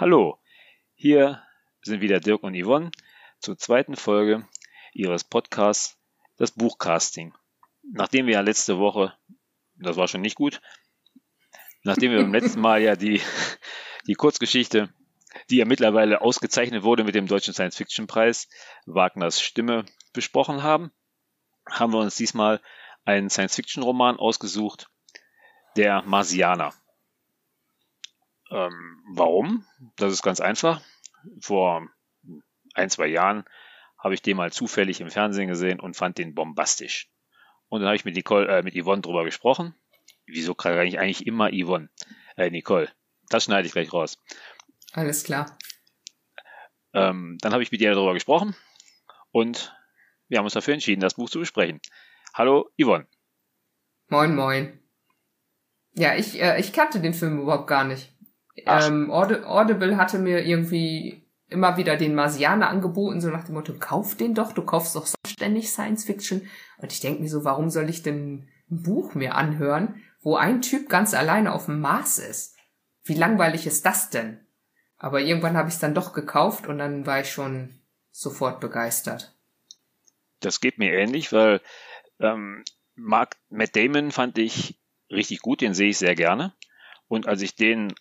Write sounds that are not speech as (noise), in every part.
Hallo, hier sind wieder Dirk und Yvonne zur zweiten Folge ihres Podcasts, das Buchcasting. Nachdem wir ja letzte Woche, das war schon nicht gut, nachdem wir beim letzten Mal ja die, die Kurzgeschichte, die ja mittlerweile ausgezeichnet wurde mit dem Deutschen Science-Fiction-Preis, Wagners Stimme besprochen haben, haben wir uns diesmal einen Science-Fiction-Roman ausgesucht, der Marsianer. Ähm, warum? Das ist ganz einfach. Vor ein, zwei Jahren habe ich den mal zufällig im Fernsehen gesehen und fand den bombastisch. Und dann habe ich mit Nicole, äh, mit Yvonne drüber gesprochen. Wieso kriege ich eigentlich immer Yvonne? Äh, Nicole. Das schneide ich gleich raus. Alles klar. Ähm, dann habe ich mit ihr darüber gesprochen und wir haben uns dafür entschieden, das Buch zu besprechen. Hallo, Yvonne. Moin, moin. Ja, ich, äh, ich kannte den Film überhaupt gar nicht. Ähm, Audible hatte mir irgendwie immer wieder den Marsianer angeboten, so nach dem Motto, kauf den doch, du kaufst doch ständig Science Fiction. Und ich denke mir so, warum soll ich denn ein Buch mir anhören, wo ein Typ ganz alleine auf dem Mars ist? Wie langweilig ist das denn? Aber irgendwann habe ich es dann doch gekauft und dann war ich schon sofort begeistert. Das geht mir ähnlich, weil ähm, Mark, Matt Damon fand ich richtig gut, den sehe ich sehr gerne. Und als ich den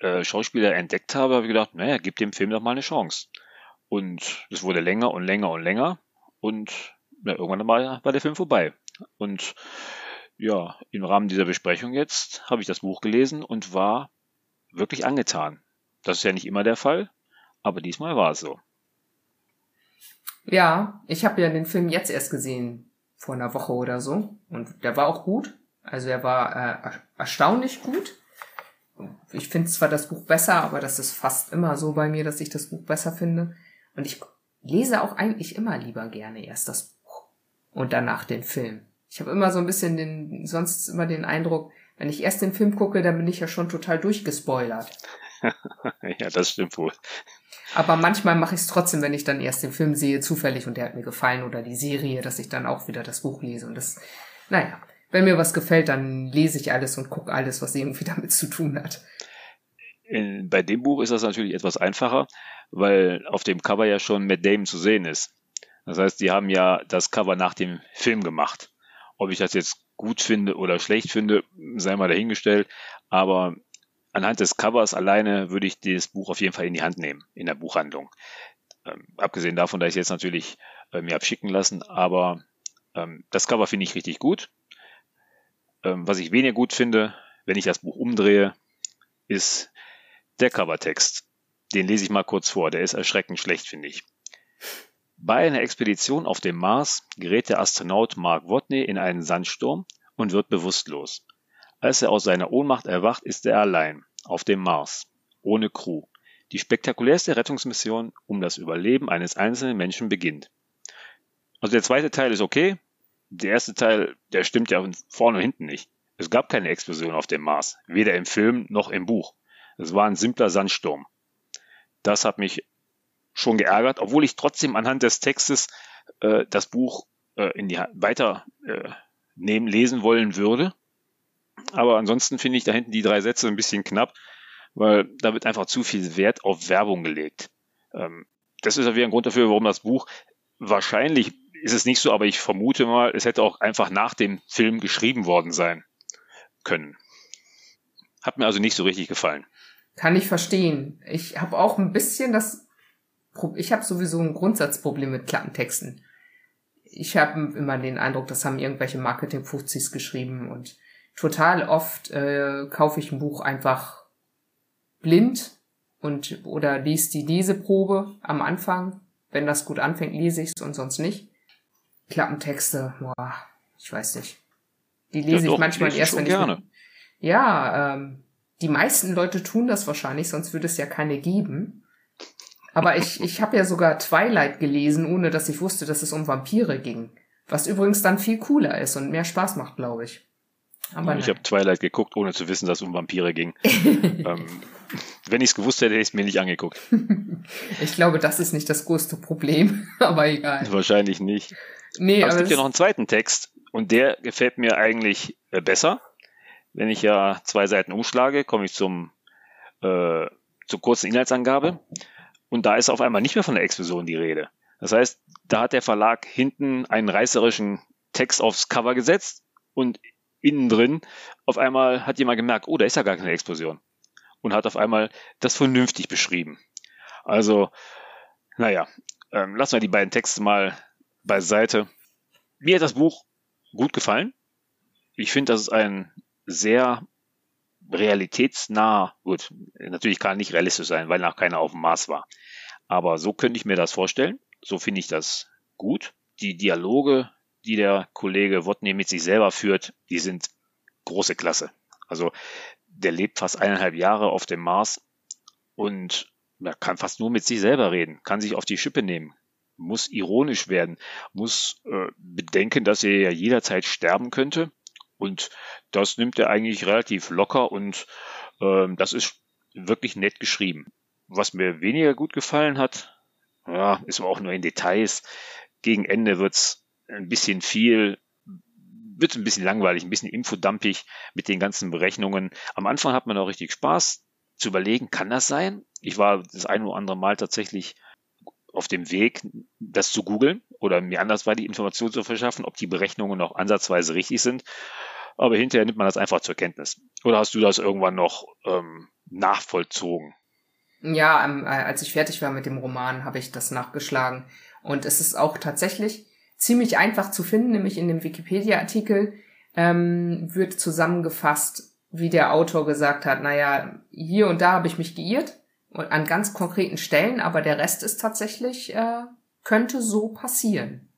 äh, Schauspieler entdeckt habe, habe ich gedacht, naja, gib dem Film doch mal eine Chance. Und es wurde länger und länger und länger. Und na, irgendwann war, war der Film vorbei. Und ja, im Rahmen dieser Besprechung jetzt habe ich das Buch gelesen und war wirklich angetan. Das ist ja nicht immer der Fall, aber diesmal war es so. Ja, ich habe ja den Film jetzt erst gesehen, vor einer Woche oder so. Und der war auch gut. Also er war äh, erstaunlich gut ich finde zwar das Buch besser, aber das ist fast immer so bei mir, dass ich das Buch besser finde. Und ich lese auch eigentlich immer lieber gerne erst das Buch und danach den Film. Ich habe immer so ein bisschen den, sonst immer den Eindruck, wenn ich erst den Film gucke, dann bin ich ja schon total durchgespoilert. (laughs) ja, das stimmt wohl. Aber manchmal mache ich es trotzdem, wenn ich dann erst den Film sehe, zufällig und der hat mir gefallen oder die Serie, dass ich dann auch wieder das Buch lese. Und das, naja, wenn mir was gefällt, dann lese ich alles und gucke alles, was irgendwie (laughs) damit zu tun hat. In, bei dem Buch ist das natürlich etwas einfacher, weil auf dem Cover ja schon Matt Damon zu sehen ist. Das heißt, die haben ja das Cover nach dem Film gemacht. Ob ich das jetzt gut finde oder schlecht finde, sei mal dahingestellt. Aber anhand des Covers alleine würde ich das Buch auf jeden Fall in die Hand nehmen, in der Buchhandlung. Ähm, abgesehen davon, dass ich es jetzt natürlich äh, mir abschicken lassen, aber ähm, das Cover finde ich richtig gut. Ähm, was ich weniger gut finde, wenn ich das Buch umdrehe, ist der Covertext. Den lese ich mal kurz vor, der ist erschreckend schlecht, finde ich. Bei einer Expedition auf dem Mars gerät der Astronaut Mark Watney in einen Sandsturm und wird bewusstlos. Als er aus seiner Ohnmacht erwacht, ist er allein, auf dem Mars, ohne Crew. Die spektakulärste Rettungsmission um das Überleben eines einzelnen Menschen beginnt. Also der zweite Teil ist okay, der erste Teil, der stimmt ja vorne und hinten nicht. Es gab keine Explosion auf dem Mars, weder im Film noch im Buch. Es war ein simpler Sandsturm. Das hat mich schon geärgert, obwohl ich trotzdem anhand des Textes äh, das Buch äh, in die weiter äh, nehmen, lesen wollen würde. Aber ansonsten finde ich da hinten die drei Sätze ein bisschen knapp, weil da wird einfach zu viel Wert auf Werbung gelegt. Ähm, das ist ja wieder ein Grund dafür, warum das Buch wahrscheinlich ist es nicht so, aber ich vermute mal, es hätte auch einfach nach dem Film geschrieben worden sein können. Hat mir also nicht so richtig gefallen. Kann ich verstehen. Ich habe auch ein bisschen das, ich habe sowieso ein Grundsatzproblem mit Klappentexten. Ich habe immer den Eindruck, das haben irgendwelche Marketing-Fuzis geschrieben und total oft äh, kaufe ich ein Buch einfach blind und oder lies die Leseprobe am Anfang. Wenn das gut anfängt, lese ich es und sonst nicht. Klappentexte, boah, ich weiß nicht. Die lese ja, doch, ich manchmal erst, wenn ich. Gerne. ja, ähm, die meisten Leute tun das wahrscheinlich, sonst würde es ja keine geben. Aber ich, ich habe ja sogar Twilight gelesen, ohne dass ich wusste, dass es um Vampire ging. Was übrigens dann viel cooler ist und mehr Spaß macht, glaube ich. Aber ich habe Twilight geguckt, ohne zu wissen, dass es um Vampire ging. (laughs) ähm, wenn ich es gewusst hätte, hätte ich es mir nicht angeguckt. ich glaube, das ist nicht das größte Problem, (laughs) aber egal. Wahrscheinlich nicht. Nee, aber, es gibt ja noch einen zweiten Text und der gefällt mir eigentlich äh, besser. Wenn ich ja zwei Seiten umschlage, komme ich zum, äh, zur kurzen Inhaltsangabe. Und da ist auf einmal nicht mehr von der Explosion die Rede. Das heißt, da hat der Verlag hinten einen reißerischen Text aufs Cover gesetzt und innen drin auf einmal hat jemand gemerkt, oh, da ist ja gar keine Explosion. Und hat auf einmal das vernünftig beschrieben. Also, naja, ähm, lassen wir die beiden Texte mal beiseite. Mir hat das Buch gut gefallen. Ich finde, das ist ein sehr realitätsnah, gut, natürlich kann nicht realistisch sein, weil noch keiner auf dem Mars war. Aber so könnte ich mir das vorstellen. So finde ich das gut. Die Dialoge, die der Kollege Wotny mit sich selber führt, die sind große Klasse. Also der lebt fast eineinhalb Jahre auf dem Mars und er kann fast nur mit sich selber reden, kann sich auf die Schippe nehmen, muss ironisch werden, muss äh, bedenken, dass er ja jederzeit sterben könnte. Und das nimmt er eigentlich relativ locker und äh, das ist wirklich nett geschrieben. Was mir weniger gut gefallen hat, ja, ist aber auch nur in Details. Gegen Ende wird's ein bisschen viel, wird ein bisschen langweilig, ein bisschen infodampig mit den ganzen Berechnungen. Am Anfang hat man auch richtig Spaß zu überlegen, kann das sein? Ich war das ein oder andere Mal tatsächlich auf dem Weg, das zu googeln oder mir andersweitig Informationen zu verschaffen, ob die Berechnungen noch ansatzweise richtig sind. Aber hinterher nimmt man das einfach zur Kenntnis. Oder hast du das irgendwann noch ähm, nachvollzogen? Ja, ähm, äh, als ich fertig war mit dem Roman, habe ich das nachgeschlagen. Und es ist auch tatsächlich ziemlich einfach zu finden, nämlich in dem Wikipedia-Artikel ähm, wird zusammengefasst, wie der Autor gesagt hat, naja, hier und da habe ich mich geirrt und an ganz konkreten Stellen, aber der Rest ist tatsächlich, äh, könnte so passieren.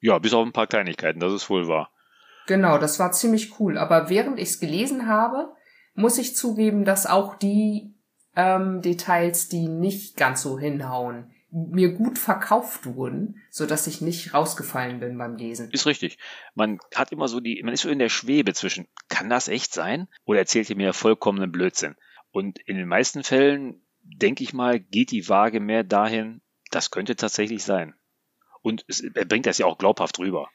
Ja, bis auf ein paar Kleinigkeiten, das ist wohl wahr. Genau, das war ziemlich cool. Aber während ich es gelesen habe, muss ich zugeben, dass auch die ähm, Details, die nicht ganz so hinhauen, mir gut verkauft wurden, so dass ich nicht rausgefallen bin beim Lesen. Ist richtig. Man hat immer so die, man ist so in der Schwebe zwischen, kann das echt sein? Oder erzählt ihr mir vollkommenen Blödsinn? Und in den meisten Fällen denke ich mal, geht die Waage mehr dahin, das könnte tatsächlich sein. Und es, er bringt das ja auch glaubhaft rüber.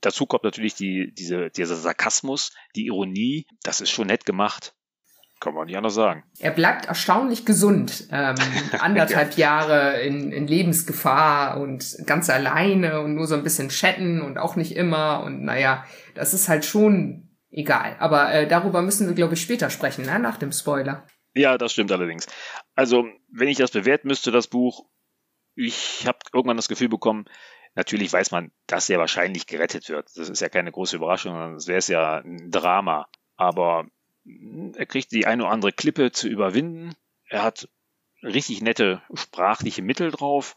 Dazu kommt natürlich die, diese, dieser Sarkasmus, die Ironie, das ist schon nett gemacht. Kann man nicht anders sagen. Er bleibt erstaunlich gesund. Ähm, (laughs) anderthalb Jahre in, in Lebensgefahr und ganz alleine und nur so ein bisschen chatten und auch nicht immer. Und naja, das ist halt schon egal. Aber äh, darüber müssen wir, glaube ich, später sprechen, ne? nach dem Spoiler. Ja, das stimmt allerdings. Also, wenn ich das bewerten müsste, das Buch, ich habe irgendwann das Gefühl bekommen, natürlich weiß man, dass er wahrscheinlich gerettet wird. Das ist ja keine große Überraschung, sonst wäre es ja ein Drama. Aber er kriegt die eine oder andere Klippe zu überwinden. Er hat richtig nette sprachliche Mittel drauf.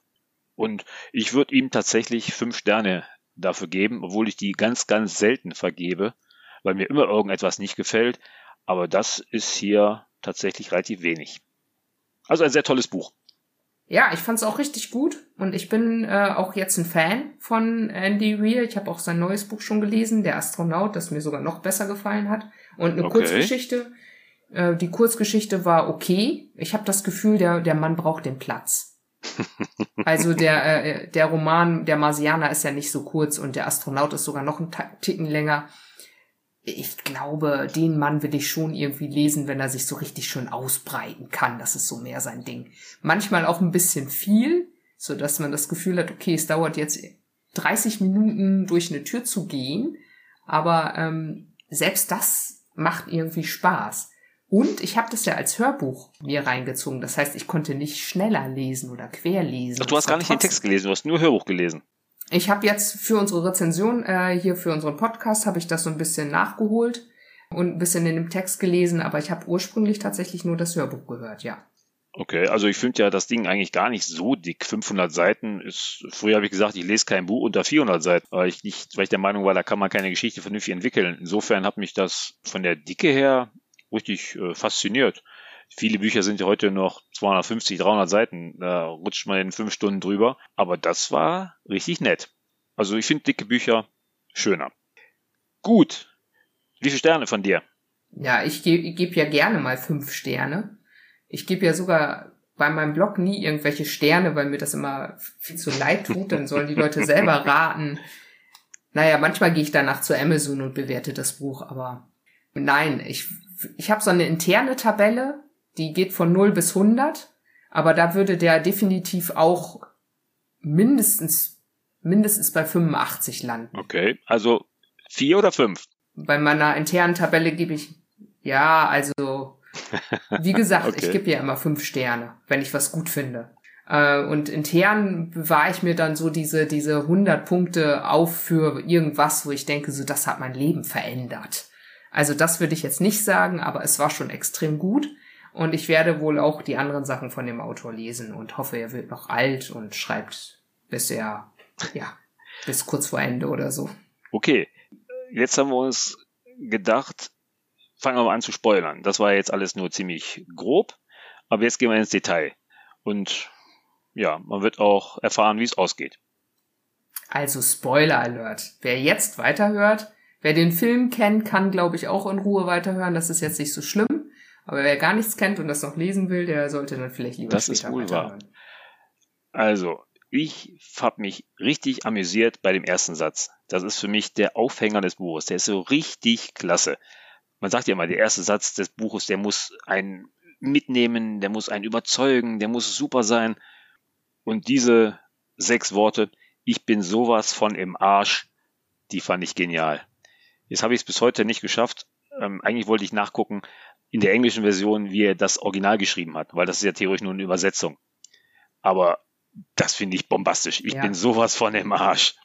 Und ich würde ihm tatsächlich fünf Sterne dafür geben, obwohl ich die ganz, ganz selten vergebe, weil mir immer irgendetwas nicht gefällt. Aber das ist hier tatsächlich relativ wenig. Also ein sehr tolles Buch. Ja, ich fand es auch richtig gut und ich bin äh, auch jetzt ein Fan von Andy Weir. Ich habe auch sein neues Buch schon gelesen, Der Astronaut, das mir sogar noch besser gefallen hat. Und eine okay. Kurzgeschichte. Äh, die Kurzgeschichte war okay. Ich habe das Gefühl, der, der Mann braucht den Platz. (laughs) also der, äh, der Roman, der Marsianer ist ja nicht so kurz und der Astronaut ist sogar noch einen Ticken länger ich glaube, den Mann will ich schon irgendwie lesen, wenn er sich so richtig schön ausbreiten kann. Das ist so mehr sein Ding. Manchmal auch ein bisschen viel, so dass man das Gefühl hat, okay, es dauert jetzt 30 Minuten durch eine Tür zu gehen, aber ähm, selbst das macht irgendwie Spaß. Und ich habe das ja als Hörbuch mir reingezogen. Das heißt, ich konnte nicht schneller lesen oder querlesen. Ach, du hast gar nicht den Text gelesen, du hast nur Hörbuch gelesen. Ich habe jetzt für unsere Rezension äh, hier für unseren Podcast habe ich das so ein bisschen nachgeholt und ein bisschen in dem Text gelesen, aber ich habe ursprünglich tatsächlich nur das Hörbuch gehört, ja. Okay, also ich finde ja das Ding eigentlich gar nicht so dick. 500 Seiten ist, früher habe ich gesagt, ich lese kein Buch unter 400 Seiten, weil ich nicht, weil ich der Meinung war, da kann man keine Geschichte vernünftig entwickeln. Insofern hat mich das von der Dicke her richtig äh, fasziniert. Viele Bücher sind ja heute noch 250, 300 Seiten, da rutscht man in fünf Stunden drüber. Aber das war richtig nett. Also ich finde dicke Bücher schöner. Gut. Wie viele Sterne von dir? Ja, ich gebe geb ja gerne mal fünf Sterne. Ich gebe ja sogar bei meinem Blog nie irgendwelche Sterne, weil mir das immer viel zu leid tut. Dann sollen die Leute selber (laughs) raten. Naja, manchmal gehe ich danach zu Amazon und bewerte das Buch, aber nein, ich, ich habe so eine interne Tabelle Die geht von 0 bis 100, aber da würde der definitiv auch mindestens, mindestens bei 85 landen. Okay, also vier oder fünf? Bei meiner internen Tabelle gebe ich, ja, also, (laughs) wie gesagt, okay. ich gebe ja immer fünf Sterne, wenn ich was gut finde. Äh, und intern bewahre ich mir dann so diese, diese 100 Punkte auf für irgendwas, wo ich denke, so, das hat mein Leben verändert. Also das würde ich jetzt nicht sagen, aber es war schon extrem gut. Und ich werde wohl auch die anderen Sachen von dem Autor lesen und hoffe, er wird noch alt und schreibt bis er, ja, bis kurz vor Ende oder so. Okay, jetzt haben wir uns gedacht, fangen wir mal an zu spoilern. Das war jetzt alles nur ziemlich grob, aber jetzt gehen wir ins Detail. Und ja, man wird auch erfahren, wie es ausgeht. Also Spoiler Alert. Wer jetzt weiterhört, wer den Film kennt, kann, glaube ich, auch in Ruhe weiterhören. Das ist jetzt nicht so schlimm. Aber wer gar nichts kennt und das noch lesen will, der sollte dann vielleicht lieber das ist wohl wahr. Also, ich habe mich richtig amüsiert bei dem ersten Satz. Das ist für mich der Aufhänger des Buches. Der ist so richtig klasse. Man sagt ja immer, der erste Satz des Buches, der muss einen mitnehmen, der muss einen überzeugen, der muss super sein. Und diese sechs Worte, ich bin sowas von im Arsch, die fand ich genial. Jetzt habe ich es bis heute nicht geschafft. Ähm, eigentlich wollte ich nachgucken in der englischen Version, wie er das Original geschrieben hat, weil das ist ja theoretisch nur eine Übersetzung. Aber das finde ich bombastisch. Ich ja. bin sowas von im Arsch.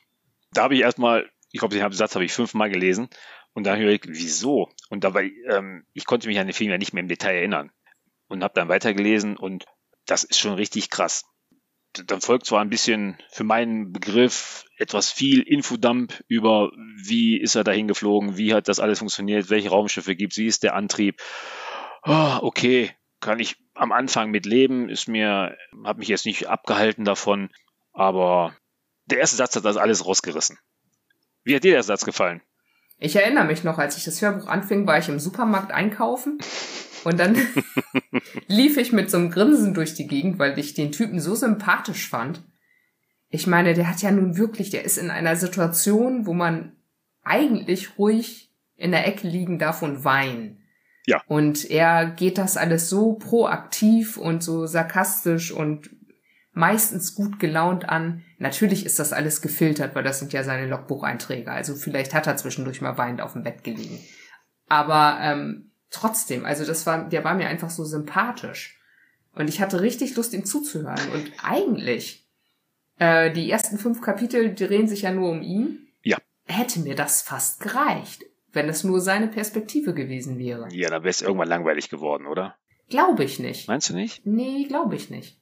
Da habe ich erstmal, ich glaube, den Satz habe ich fünfmal gelesen und dann höre ich, wieso? Und dabei, ähm, ich konnte mich an den Film ja nicht mehr im Detail erinnern und habe dann weitergelesen und das ist schon richtig krass. Dann folgt zwar ein bisschen für meinen Begriff etwas viel Infodump über, wie ist er dahin geflogen, wie hat das alles funktioniert, welche Raumschiffe gibt es, wie ist der Antrieb. Oh, okay, kann ich am Anfang mit leben, ist mir, hat mich jetzt nicht abgehalten davon, aber der erste Satz hat das alles rausgerissen. Wie hat dir der Satz gefallen? Ich erinnere mich noch, als ich das Hörbuch anfing, war ich im Supermarkt einkaufen (laughs) und dann (laughs) lief ich mit so einem Grinsen durch die Gegend, weil ich den Typen so sympathisch fand. Ich meine, der hat ja nun wirklich, der ist in einer Situation, wo man eigentlich ruhig in der Ecke liegen darf und weinen. Ja. Und er geht das alles so proaktiv und so sarkastisch und meistens gut gelaunt an. Natürlich ist das alles gefiltert, weil das sind ja seine Logbucheinträge. Also vielleicht hat er zwischendurch mal weinend auf dem Bett gelegen. Aber ähm, trotzdem, also das war, der war mir einfach so sympathisch. Und ich hatte richtig Lust, ihm zuzuhören. Und eigentlich, äh, die ersten fünf Kapitel drehen sich ja nur um ihn. Ja. Hätte mir das fast gereicht wenn es nur seine Perspektive gewesen wäre. Ja, dann wäre es irgendwann langweilig geworden, oder? Glaube ich nicht. Meinst du nicht? Nee, glaube ich nicht.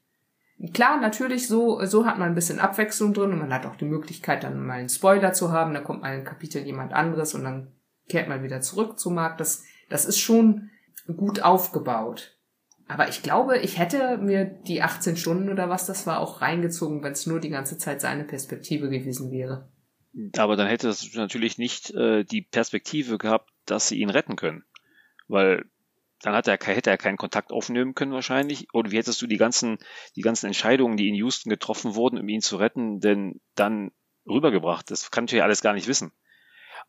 Klar, natürlich, so, so hat man ein bisschen Abwechslung drin und man hat auch die Möglichkeit, dann mal einen Spoiler zu haben, dann kommt mal ein Kapitel jemand anderes und dann kehrt man wieder zurück zu Markt. Das, das ist schon gut aufgebaut. Aber ich glaube, ich hätte mir die 18 Stunden oder was das war auch reingezogen, wenn es nur die ganze Zeit seine Perspektive gewesen wäre. Aber dann hätte es natürlich nicht äh, die Perspektive gehabt, dass sie ihn retten können. Weil dann hat er, hätte er keinen Kontakt aufnehmen können wahrscheinlich. Oder wie hättest du die ganzen, die ganzen Entscheidungen, die in Houston getroffen wurden, um ihn zu retten, denn dann rübergebracht? Das kann ich ja alles gar nicht wissen.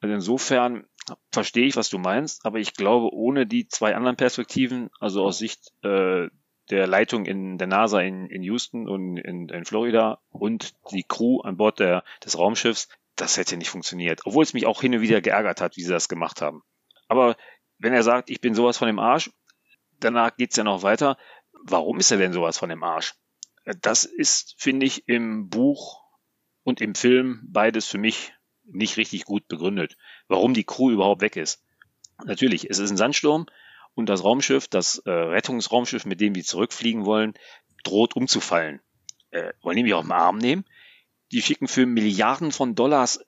Also insofern verstehe ich, was du meinst, aber ich glaube, ohne die zwei anderen Perspektiven, also aus Sicht äh, der Leitung in der NASA in, in Houston und in, in Florida und die Crew an Bord der, des Raumschiffs, das hätte nicht funktioniert. Obwohl es mich auch hin und wieder geärgert hat, wie sie das gemacht haben. Aber wenn er sagt, ich bin sowas von dem Arsch, danach geht's ja noch weiter. Warum ist er denn sowas von dem Arsch? Das ist, finde ich, im Buch und im Film beides für mich nicht richtig gut begründet. Warum die Crew überhaupt weg ist. Natürlich, es ist ein Sandsturm und das Raumschiff, das äh, Rettungsraumschiff, mit dem die zurückfliegen wollen, droht umzufallen. Äh, wollen die mich auf den Arm nehmen? die schicken für Milliarden von Dollars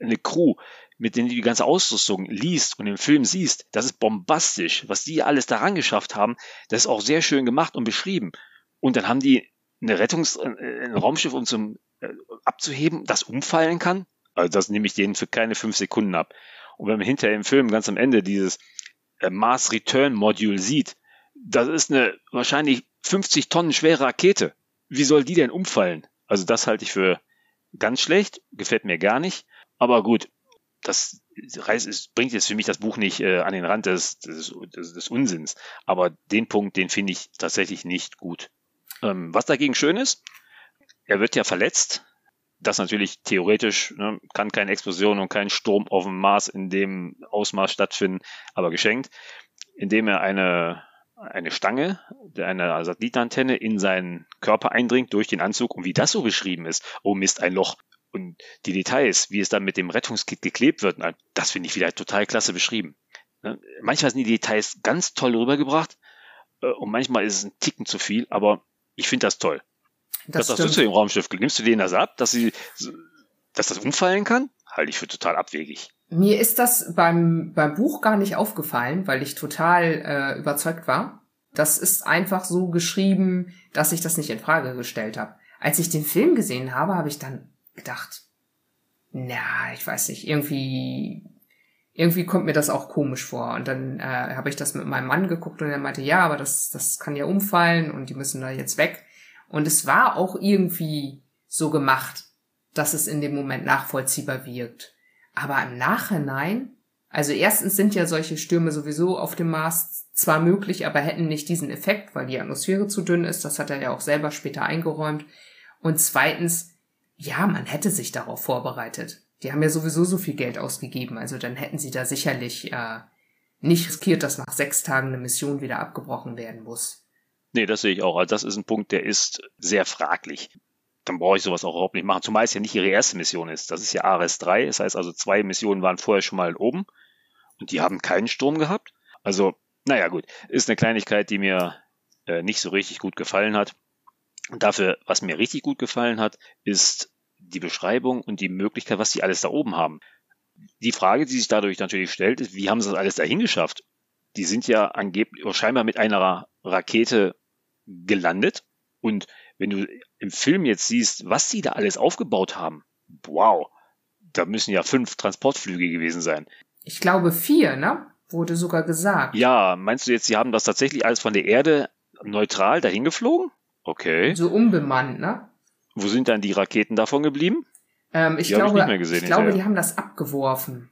eine Crew, mit denen du die ganze Ausrüstung liest und im Film siehst. Das ist bombastisch. Was die alles daran geschafft haben, das ist auch sehr schön gemacht und beschrieben. Und dann haben die eine Rettungs-, äh, ein Raumschiff, um zum äh, abzuheben, das umfallen kann. Also das nehme ich denen für keine fünf Sekunden ab. Und wenn man hinterher im Film ganz am Ende dieses äh, Mars Return Module sieht, das ist eine wahrscheinlich 50 Tonnen schwere Rakete. Wie soll die denn umfallen? Also das halte ich für Ganz schlecht, gefällt mir gar nicht. Aber gut, das reißt, bringt jetzt für mich das Buch nicht äh, an den Rand des, des, des, des Unsinns. Aber den Punkt, den finde ich tatsächlich nicht gut. Ähm, was dagegen schön ist, er wird ja verletzt. Das natürlich theoretisch ne, kann keine Explosion und kein Sturm auf dem Mars in dem Ausmaß stattfinden, aber geschenkt, indem er eine eine Stange, eine Satellitenantenne in seinen Körper eindringt durch den Anzug und wie das so beschrieben ist. Oh Mist, ein Loch. Und die Details, wie es dann mit dem Rettungskit geklebt wird, das finde ich wieder total klasse beschrieben. Ne? Manchmal sind die Details ganz toll rübergebracht äh, und manchmal ist es ein Ticken zu viel, aber ich finde das toll. Das Was sagst du zu dem Raumschiff? Nimmst du denen das ab, dass sie, dass das umfallen kann? Halte ich für total abwegig. Mir ist das beim, beim Buch gar nicht aufgefallen, weil ich total äh, überzeugt war. Das ist einfach so geschrieben, dass ich das nicht in Frage gestellt habe. Als ich den Film gesehen habe, habe ich dann gedacht, na, ich weiß nicht, irgendwie, irgendwie kommt mir das auch komisch vor. Und dann äh, habe ich das mit meinem Mann geguckt und er meinte, ja, aber das, das kann ja umfallen und die müssen da jetzt weg. Und es war auch irgendwie so gemacht, dass es in dem Moment nachvollziehbar wirkt. Aber im Nachhinein, also erstens sind ja solche Stürme sowieso auf dem Mars zwar möglich, aber hätten nicht diesen Effekt, weil die Atmosphäre zu dünn ist. Das hat er ja auch selber später eingeräumt. Und zweitens, ja, man hätte sich darauf vorbereitet. Die haben ja sowieso so viel Geld ausgegeben, also dann hätten sie da sicherlich äh, nicht riskiert, dass nach sechs Tagen eine Mission wieder abgebrochen werden muss. Nee, das sehe ich auch. Also das ist ein Punkt, der ist sehr fraglich dann brauche ich sowas auch überhaupt nicht machen. Zumal es ja nicht ihre erste Mission ist. Das ist ja Ares 3. Das heißt also, zwei Missionen waren vorher schon mal oben und die haben keinen Sturm gehabt. Also, naja, gut. Ist eine Kleinigkeit, die mir äh, nicht so richtig gut gefallen hat. Und dafür, was mir richtig gut gefallen hat, ist die Beschreibung und die Möglichkeit, was sie alles da oben haben. Die Frage, die sich dadurch natürlich stellt, ist, wie haben sie das alles dahin geschafft? Die sind ja angeblich scheinbar mit einer Rakete gelandet und wenn du im Film jetzt siehst, was sie da alles aufgebaut haben, wow, da müssen ja fünf Transportflüge gewesen sein. Ich glaube vier, ne? Wurde sogar gesagt. Ja, meinst du jetzt, sie haben das tatsächlich alles von der Erde neutral dahin geflogen? Okay. So unbemannt, ne? Wo sind dann die Raketen davon geblieben? Ähm, ich die glaube, ich, gesehen, ich glaube, die haben das abgeworfen.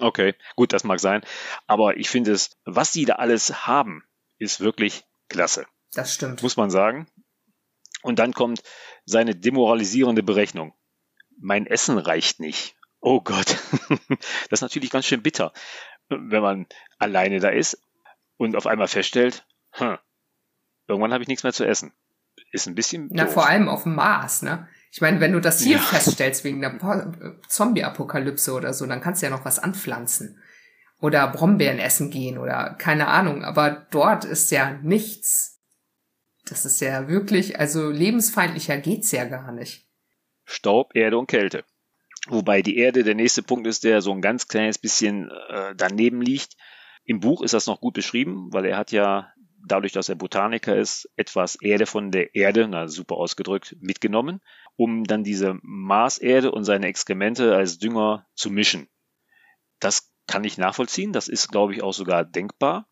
Okay, gut, das mag sein. Aber ich finde es, was sie da alles haben, ist wirklich klasse. Das stimmt. Muss man sagen. Und dann kommt seine demoralisierende Berechnung. Mein Essen reicht nicht. Oh Gott. (laughs) das ist natürlich ganz schön bitter, wenn man alleine da ist und auf einmal feststellt, hm, irgendwann habe ich nichts mehr zu essen. Ist ein bisschen. Na, doof. vor allem auf dem Mars, ne? Ich meine, wenn du das hier ja. feststellst wegen der Zombie-Apokalypse oder so, dann kannst du ja noch was anpflanzen. Oder Brombeeren essen gehen oder keine Ahnung. Aber dort ist ja nichts. Das ist ja wirklich, also lebensfeindlicher geht's ja gar nicht. Staub, Erde und Kälte. Wobei die Erde der nächste Punkt ist, der so ein ganz kleines bisschen äh, daneben liegt. Im Buch ist das noch gut beschrieben, weil er hat ja dadurch, dass er Botaniker ist, etwas Erde von der Erde, na super ausgedrückt, mitgenommen, um dann diese Marserde und seine Exkremente als Dünger zu mischen. Das kann ich nachvollziehen, das ist, glaube ich, auch sogar denkbar.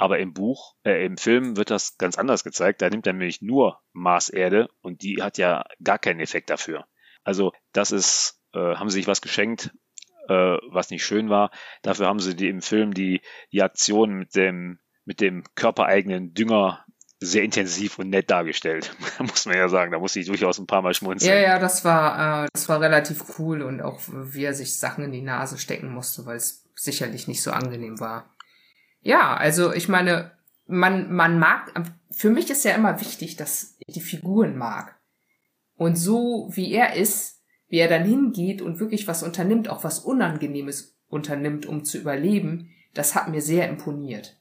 Aber im Buch, äh, im Film wird das ganz anders gezeigt. Da nimmt er nämlich nur Marserde und die hat ja gar keinen Effekt dafür. Also das ist, äh, haben sie sich was geschenkt, äh, was nicht schön war. Dafür haben sie die im Film die, die Aktion mit dem, mit dem körpereigenen Dünger sehr intensiv und nett dargestellt, (laughs) muss man ja sagen. Da muss ich durchaus ein paar Mal schmunzeln. Ja, ja, das war, äh, das war relativ cool und auch wie er sich Sachen in die Nase stecken musste, weil es sicherlich nicht so angenehm war. Ja, also ich meine, man, man mag, für mich ist ja immer wichtig, dass ich die Figuren mag. Und so wie er ist, wie er dann hingeht und wirklich was unternimmt, auch was Unangenehmes unternimmt, um zu überleben, das hat mir sehr imponiert.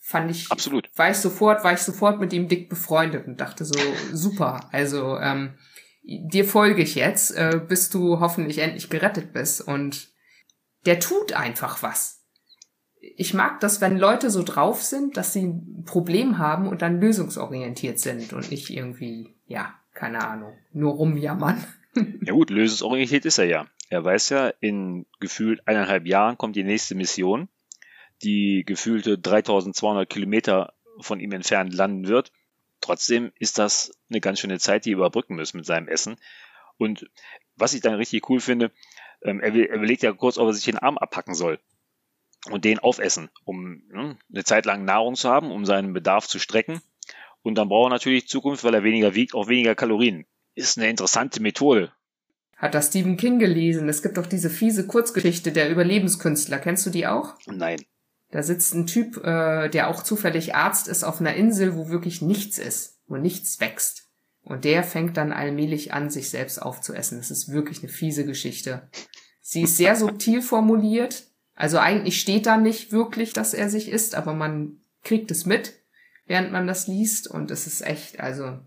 Fand ich. Absolut. War ich sofort, war ich sofort mit ihm dick befreundet und dachte so, super. Also, ähm, dir folge ich jetzt, äh, bis du hoffentlich endlich gerettet bist. Und der tut einfach was ich mag das, wenn Leute so drauf sind, dass sie ein Problem haben und dann lösungsorientiert sind und nicht irgendwie, ja, keine Ahnung, nur rumjammern. (laughs) Ja gut, lösungsorientiert ist er ja. Er weiß ja, in gefühlt eineinhalb Jahren kommt die nächste Mission, die gefühlte 3200 Kilometer von ihm entfernt landen wird. Trotzdem ist das eine ganz schöne Zeit, die er überbrücken muss mit seinem Essen. Und was ich dann richtig cool finde, ähm, er, er überlegt ja kurz, ob er sich den Arm abpacken soll und den aufessen, um ne, eine Zeit lang Nahrung zu haben, um seinen Bedarf zu strecken. Und dann braucht er natürlich Zukunft, weil er weniger wiegt, auch weniger Kalorien. Ist eine interessante Methode. Hat das Stephen King gelesen? Es gibt doch diese fiese Kurzgeschichte der Überlebenskünstler. Kennst du die auch? Nein. Da sitzt ein Typ, äh, der auch zufällig Arzt ist, auf einer Insel, wo wirklich nichts ist, wo nichts wächst. Und der fängt dann allmählich an, sich selbst aufzuessen. Das ist wirklich eine fiese Geschichte. Sie ist sehr (laughs) subtil formuliert. Also eigentlich steht da nicht wirklich, dass er sich isst, aber man kriegt es mit, während man das liest. Und es ist echt, also,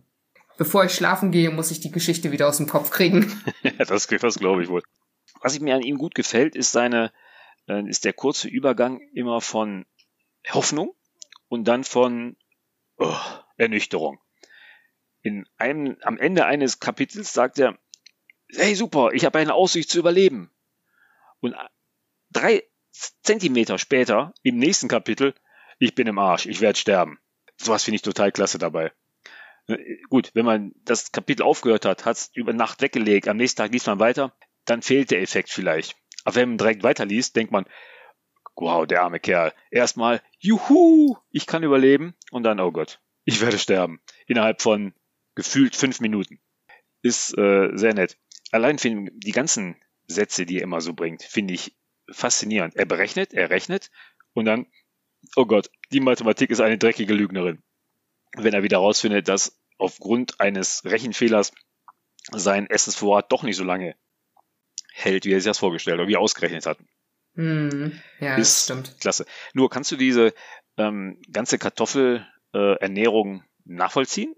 bevor ich schlafen gehe, muss ich die Geschichte wieder aus dem Kopf kriegen. (laughs) (laughs) das, das glaube ich wohl. Was mir an ihm gut gefällt, ist seine, äh, ist der kurze Übergang immer von Hoffnung und dann von oh, Ernüchterung in einem, am Ende eines Kapitels sagt er, hey super, ich habe eine Aussicht zu überleben. Und drei Zentimeter später, im nächsten Kapitel, ich bin im Arsch, ich werde sterben. Sowas finde ich total klasse dabei. Gut, wenn man das Kapitel aufgehört hat, hat es über Nacht weggelegt, am nächsten Tag liest man weiter, dann fehlt der Effekt vielleicht. Aber wenn man direkt weiterliest, denkt man, wow, der arme Kerl. Erstmal, juhu, ich kann überleben und dann, oh Gott, ich werde sterben. Innerhalb von gefühlt fünf Minuten. Ist äh, sehr nett. Allein für die ganzen Sätze, die er immer so bringt, finde ich faszinierend. Er berechnet, er rechnet und dann, oh Gott, die Mathematik ist eine dreckige Lügnerin. Wenn er wieder rausfindet, dass aufgrund eines Rechenfehlers sein Essensvorrat doch nicht so lange hält, wie er sich das vorgestellt oder wie er ausgerechnet hat. Mm, ja, ist stimmt. Klasse. Nur kannst du diese ähm, ganze Kartoffelernährung äh, nachvollziehen?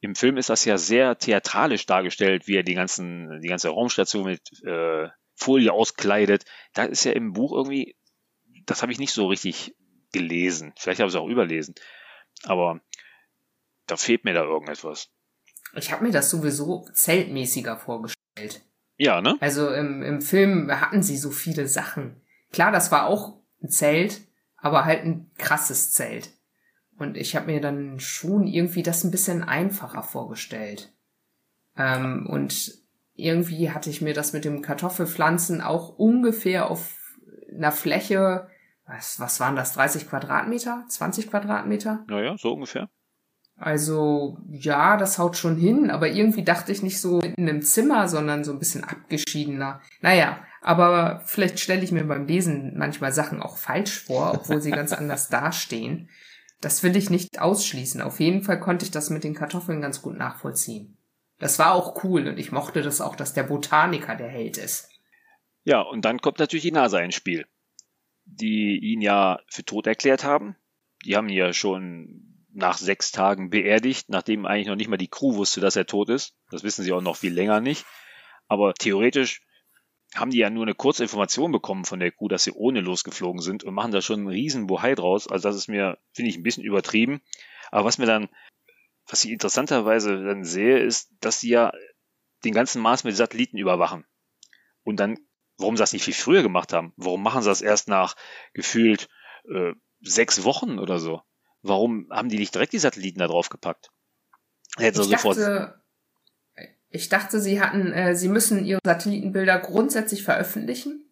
Im Film ist das ja sehr theatralisch dargestellt, wie er die ganzen, die ganze Raumstation mit äh, Folie auskleidet. Da ist ja im Buch irgendwie, das habe ich nicht so richtig gelesen. Vielleicht habe ich es auch überlesen. Aber da fehlt mir da irgendetwas. Ich habe mir das sowieso zeltmäßiger vorgestellt. Ja, ne? Also im, im Film hatten sie so viele Sachen. Klar, das war auch ein Zelt, aber halt ein krasses Zelt. Und ich habe mir dann schon irgendwie das ein bisschen einfacher vorgestellt. Ähm, und irgendwie hatte ich mir das mit dem Kartoffelpflanzen auch ungefähr auf einer Fläche, was, was waren das, 30 Quadratmeter, 20 Quadratmeter? Naja, so ungefähr. Also ja, das haut schon hin, aber irgendwie dachte ich nicht so in einem Zimmer, sondern so ein bisschen abgeschiedener. Naja, aber vielleicht stelle ich mir beim Lesen manchmal Sachen auch falsch vor, obwohl sie ganz (laughs) anders dastehen. Das will ich nicht ausschließen. Auf jeden Fall konnte ich das mit den Kartoffeln ganz gut nachvollziehen. Das war auch cool und ich mochte das auch, dass der Botaniker der Held ist. Ja, und dann kommt natürlich die NASA ins Spiel, die ihn ja für tot erklärt haben. Die haben ihn ja schon nach sechs Tagen beerdigt, nachdem eigentlich noch nicht mal die Crew wusste, dass er tot ist. Das wissen sie auch noch viel länger nicht. Aber theoretisch haben die ja nur eine kurze Information bekommen von der Crew, dass sie ohne losgeflogen sind und machen da schon einen riesen Bohai draus. Also das ist mir, finde ich, ein bisschen übertrieben. Aber was mir dann, was ich interessanterweise dann sehe, ist, dass sie ja den ganzen Mars mit Satelliten überwachen. Und dann, warum sie das nicht viel früher gemacht haben? Warum machen sie das erst nach gefühlt äh, sechs Wochen oder so? Warum haben die nicht direkt die Satelliten da drauf gepackt? Hätten sie sofort. Dachte, ich dachte, sie hatten, äh, sie müssen ihre Satellitenbilder grundsätzlich veröffentlichen.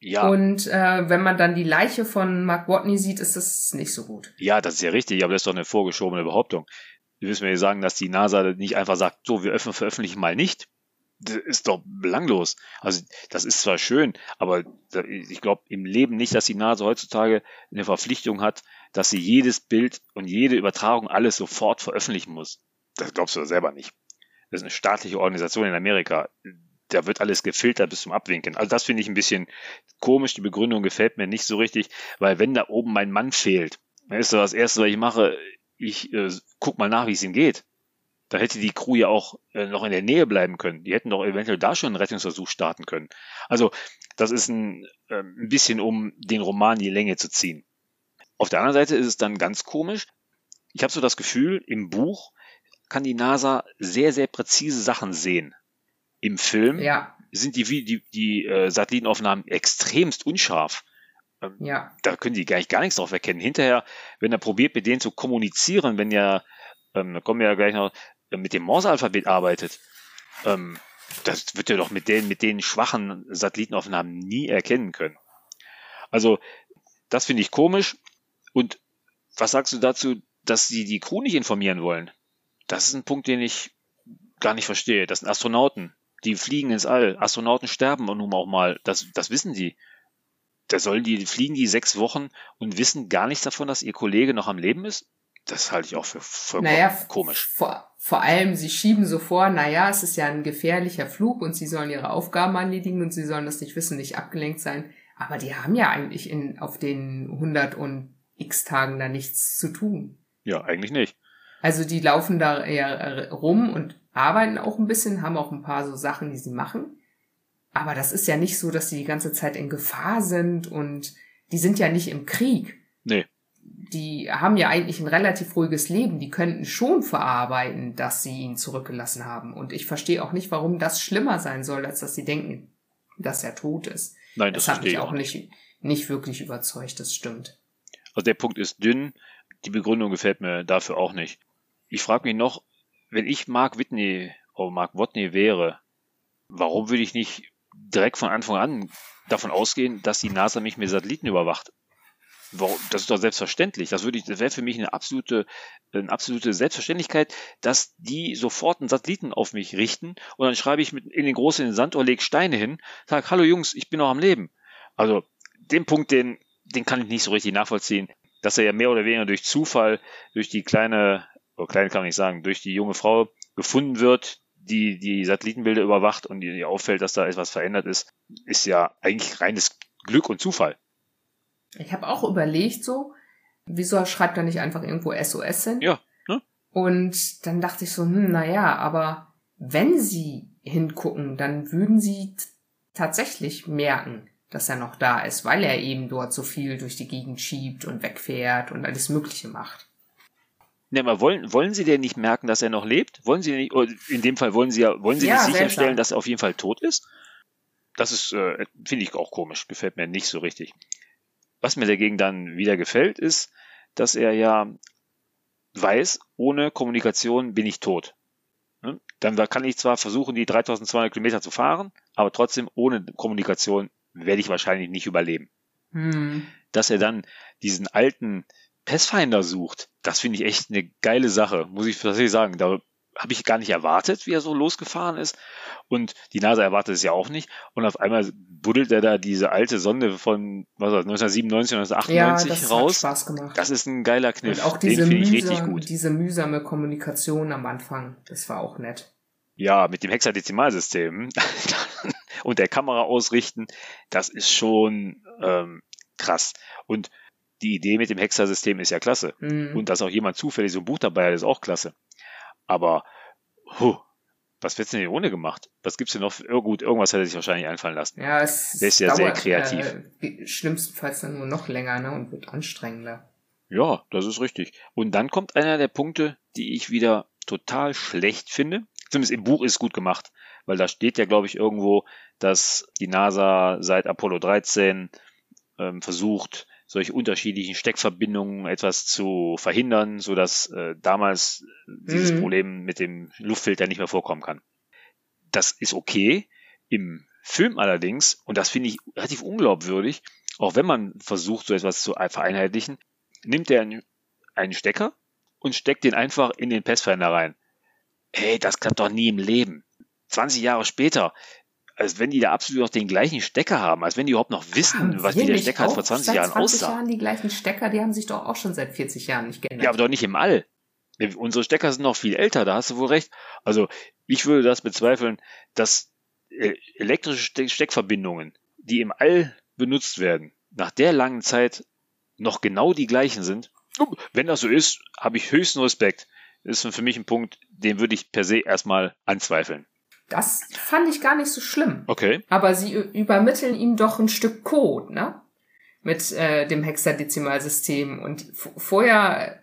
Ja. Und äh, wenn man dann die Leiche von Mark Watney sieht, ist das nicht so gut. Ja, das ist ja richtig, aber das ist doch eine vorgeschobene Behauptung. Wir müssen mir sagen, dass die NASA nicht einfach sagt, so, wir öffnen, veröffentlichen mal nicht. Das ist doch belanglos. Also, das ist zwar schön, aber ich glaube im Leben nicht, dass die NASA heutzutage eine Verpflichtung hat, dass sie jedes Bild und jede Übertragung alles sofort veröffentlichen muss. Das glaubst du selber nicht. Das ist eine staatliche Organisation in Amerika. Da wird alles gefiltert bis zum Abwinken. Also das finde ich ein bisschen komisch. Die Begründung gefällt mir nicht so richtig, weil wenn da oben mein Mann fehlt, dann ist das Erste, was ich mache, ich äh, guck mal nach, wie es ihm geht. Da hätte die Crew ja auch äh, noch in der Nähe bleiben können. Die hätten doch eventuell da schon einen Rettungsversuch starten können. Also das ist ein, äh, ein bisschen, um den Roman die Länge zu ziehen. Auf der anderen Seite ist es dann ganz komisch. Ich habe so das Gefühl, im Buch kann die NASA sehr, sehr präzise Sachen sehen. Im Film ja. sind die, die, die äh, Satellitenaufnahmen extremst unscharf. Ähm, ja. Da können die gar, nicht, gar nichts drauf erkennen. Hinterher, wenn er probiert, mit denen zu kommunizieren, wenn er, ähm, da kommen wir ja gleich noch, äh, mit dem Morse-Alphabet arbeitet, ähm, Das wird er doch mit den, mit den schwachen Satellitenaufnahmen nie erkennen können. Also, das finde ich komisch. Und was sagst du dazu, dass sie die Crew nicht informieren wollen? Das ist ein Punkt, den ich gar nicht verstehe. Das sind Astronauten. Die fliegen ins All. Astronauten sterben und nun auch mal. Das, das wissen die. Da sollen die, fliegen die sechs Wochen und wissen gar nichts davon, dass ihr Kollege noch am Leben ist? Das halte ich auch für vollkommen naja, komisch. Vor, vor allem, sie schieben so vor, naja, es ist ja ein gefährlicher Flug und sie sollen ihre Aufgaben erledigen und sie sollen das nicht wissen, nicht abgelenkt sein. Aber die haben ja eigentlich in, auf den 100 und x Tagen da nichts zu tun. Ja, eigentlich nicht. Also die laufen da eher rum und arbeiten auch ein bisschen, haben auch ein paar so Sachen, die sie machen. Aber das ist ja nicht so, dass sie die ganze Zeit in Gefahr sind und die sind ja nicht im Krieg. Nee. Die haben ja eigentlich ein relativ ruhiges Leben. Die könnten schon verarbeiten, dass sie ihn zurückgelassen haben. Und ich verstehe auch nicht, warum das schlimmer sein soll, als dass sie denken, dass er tot ist. Nein, das, das hat mich auch nicht, nicht wirklich überzeugt, das stimmt. Also der Punkt ist dünn. Die Begründung gefällt mir dafür auch nicht. Ich frage mich noch, wenn ich Mark Whitney oder Mark Watney wäre, warum würde ich nicht direkt von Anfang an davon ausgehen, dass die NASA mich mit Satelliten überwacht? Das ist doch selbstverständlich. Das würde ich, das wäre für mich eine absolute, eine absolute Selbstverständlichkeit, dass die sofort einen Satelliten auf mich richten und dann schreibe ich mit in den großen in den Sand oder leg Steine hin, sag, hallo Jungs, ich bin noch am Leben. Also, den Punkt, den, den kann ich nicht so richtig nachvollziehen, dass er ja mehr oder weniger durch Zufall, durch die kleine oder klein kann man nicht sagen, durch die junge Frau gefunden wird, die die Satellitenbilder überwacht und ihr auffällt, dass da etwas verändert ist, ist ja eigentlich reines Glück und Zufall. Ich habe auch überlegt so, wieso schreibt er nicht einfach irgendwo SOS hin? Ja. Ne? Und dann dachte ich so, hm, naja, aber wenn sie hingucken, dann würden sie tatsächlich merken, dass er noch da ist, weil er eben dort so viel durch die Gegend schiebt und wegfährt und alles Mögliche macht. Ne, aber wollen, wollen Sie denn nicht merken, dass er noch lebt? Wollen Sie nicht, in dem Fall wollen Sie ja, wollen Sie ja, nicht sicherstellen, dass er auf jeden Fall tot ist? Das ist, äh, finde ich auch komisch, gefällt mir nicht so richtig. Was mir dagegen dann wieder gefällt, ist, dass er ja weiß, ohne Kommunikation bin ich tot. Ne? Dann kann ich zwar versuchen, die 3200 Kilometer zu fahren, aber trotzdem ohne Kommunikation werde ich wahrscheinlich nicht überleben. Hm. Dass er dann diesen alten Pathfinder sucht, das finde ich echt eine geile Sache, muss ich tatsächlich sagen. Da habe ich gar nicht erwartet, wie er so losgefahren ist. Und die NASA erwartet es ja auch nicht. Und auf einmal buddelt er da diese alte Sonde von was war das, 1997, 1998 ja, das raus. Hat Spaß gemacht. Das ist ein geiler Kniff. Und auch diese, Den ich richtig gut. diese mühsame Kommunikation am Anfang, das war auch nett. Ja, mit dem Hexadezimalsystem (laughs) und der Kamera ausrichten, das ist schon ähm, krass. Und die Idee mit dem Hexer-System ist ja klasse. Mhm. Und dass auch jemand zufällig so ein Buch dabei hat, ist auch klasse. Aber, huh, was wird's denn hier ohne gemacht? Was gibt's denn noch? Oh, gut, irgendwas hätte sich wahrscheinlich einfallen lassen. Ja, es Der ist ja dauert, sehr kreativ. Äh, schlimmstenfalls dann nur noch länger, ne, und wird anstrengender. Ja, das ist richtig. Und dann kommt einer der Punkte, die ich wieder total schlecht finde. Zumindest im Buch ist es gut gemacht, weil da steht ja, glaube ich, irgendwo, dass die NASA seit Apollo 13 ähm, versucht, solche unterschiedlichen Steckverbindungen etwas zu verhindern, so dass äh, damals dieses mhm. Problem mit dem Luftfilter nicht mehr vorkommen kann. Das ist okay. Im Film allerdings, und das finde ich relativ unglaubwürdig, auch wenn man versucht, so etwas zu vereinheitlichen, nimmt er einen Stecker und steckt den einfach in den Pathfinder rein. Hey, das klappt doch nie im Leben. 20 Jahre später als wenn die da absolut noch den gleichen Stecker haben, als wenn die überhaupt noch wissen, haben was wie der Stecker halt vor 20 seit Jahren 20 aussah. Jahren die gleichen Stecker, die haben sich doch auch schon seit 40 Jahren nicht geändert. Ja, aber doch nicht im All. Unsere Stecker sind noch viel älter, da hast du wohl recht. Also ich würde das bezweifeln, dass äh, elektrische Steckverbindungen, die im All benutzt werden, nach der langen Zeit noch genau die gleichen sind. Wenn das so ist, habe ich höchsten Respekt. Das ist für mich ein Punkt, den würde ich per se erstmal anzweifeln. Das fand ich gar nicht so schlimm. Okay. Aber sie übermitteln ihm doch ein Stück Code, ne? Mit äh, dem Hexadezimalsystem. Und vorher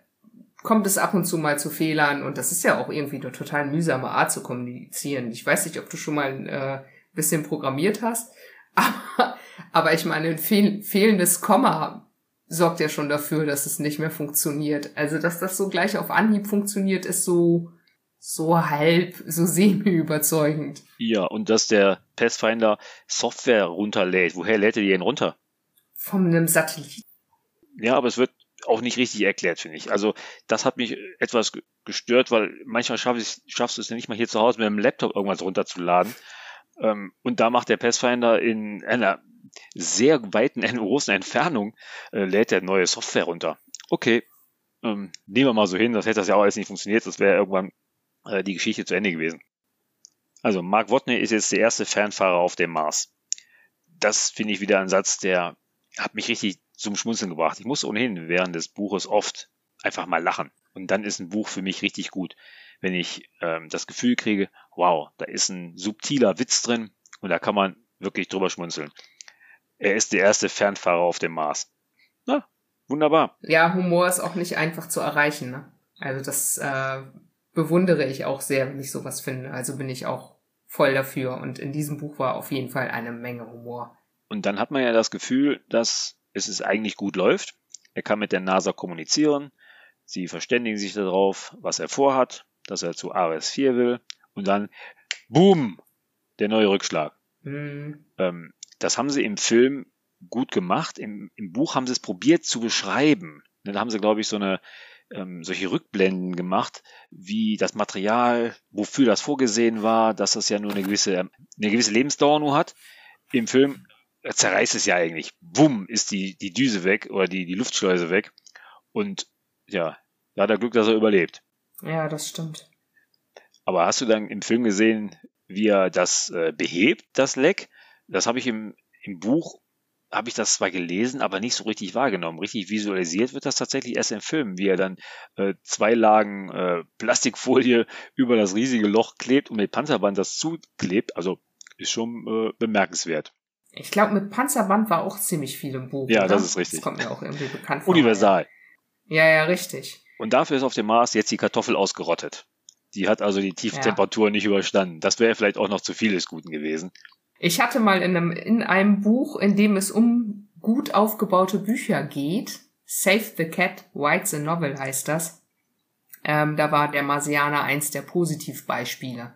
kommt es ab und zu mal zu Fehlern und das ist ja auch irgendwie eine total mühsame Art zu kommunizieren. Ich weiß nicht, ob du schon mal ein äh, bisschen programmiert hast, (laughs) aber, aber ich meine, ein fehl fehlendes Komma sorgt ja schon dafür, dass es nicht mehr funktioniert. Also, dass das so gleich auf Anhieb funktioniert, ist so so halb, so semi-überzeugend. Ja, und dass der Pathfinder Software runterlädt. Woher lädt er die denn runter? Von einem Satellit. Ja, aber es wird auch nicht richtig erklärt, finde ich. Also das hat mich etwas gestört, weil manchmal schaff ich, schaffst du es ja nicht mal hier zu Hause mit dem Laptop irgendwas runterzuladen. Ähm, und da macht der Pathfinder in einer sehr weiten, großen Entfernung, äh, lädt er neue Software runter. Okay, ähm, nehmen wir mal so hin, das hätte das ja auch alles nicht funktioniert, das wäre irgendwann äh, die Geschichte zu Ende gewesen. Also Mark Watney ist jetzt der erste Fernfahrer auf dem Mars. Das finde ich wieder ein Satz, der hat mich richtig zum Schmunzeln gebracht. Ich muss ohnehin während des Buches oft einfach mal lachen. Und dann ist ein Buch für mich richtig gut, wenn ich ähm, das Gefühl kriege, wow, da ist ein subtiler Witz drin und da kann man wirklich drüber schmunzeln. Er ist der erste Fernfahrer auf dem Mars. Na, wunderbar. Ja, Humor ist auch nicht einfach zu erreichen. Ne? Also das äh, bewundere ich auch sehr, wenn ich sowas finde. Also bin ich auch voll dafür. Und in diesem Buch war auf jeden Fall eine Menge Humor. Und dann hat man ja das Gefühl, dass es eigentlich gut läuft. Er kann mit der NASA kommunizieren. Sie verständigen sich darauf, was er vorhat, dass er zu ARS-4 will. Und dann, boom, der neue Rückschlag. Mhm. Ähm, das haben sie im Film gut gemacht. Im, Im Buch haben sie es probiert zu beschreiben. Dann haben sie, glaube ich, so eine ähm, solche Rückblenden gemacht, wie das Material, wofür das vorgesehen war, dass das ja nur eine gewisse, eine gewisse Lebensdauer nur hat. Im Film zerreißt es ja eigentlich. Wumm ist die, die Düse weg oder die, die Luftschleuse weg. Und ja, da hat er Glück, dass er überlebt. Ja, das stimmt. Aber hast du dann im Film gesehen, wie er das äh, behebt, das Leck? Das habe ich im, im Buch habe ich das zwar gelesen, aber nicht so richtig wahrgenommen. Richtig visualisiert wird das tatsächlich erst im Film, wie er dann äh, zwei Lagen äh, Plastikfolie (laughs) über das riesige Loch klebt und mit Panzerband das zuklebt. Also ist schon äh, bemerkenswert. Ich glaube, mit Panzerband war auch ziemlich viel im Buch. Ja, oder? das ist richtig. Das kommt mir auch irgendwie bekannt vor. Universal. Ja, ja, richtig. Und dafür ist auf dem Mars jetzt die Kartoffel ausgerottet. Die hat also die tiefen ja. Temperaturen nicht überstanden. Das wäre vielleicht auch noch zu viel des Guten gewesen. Ich hatte mal in einem, in einem Buch, in dem es um gut aufgebaute Bücher geht, Save the Cat, White the Novel heißt das. Ähm, da war der Marsianer eins der Positivbeispiele.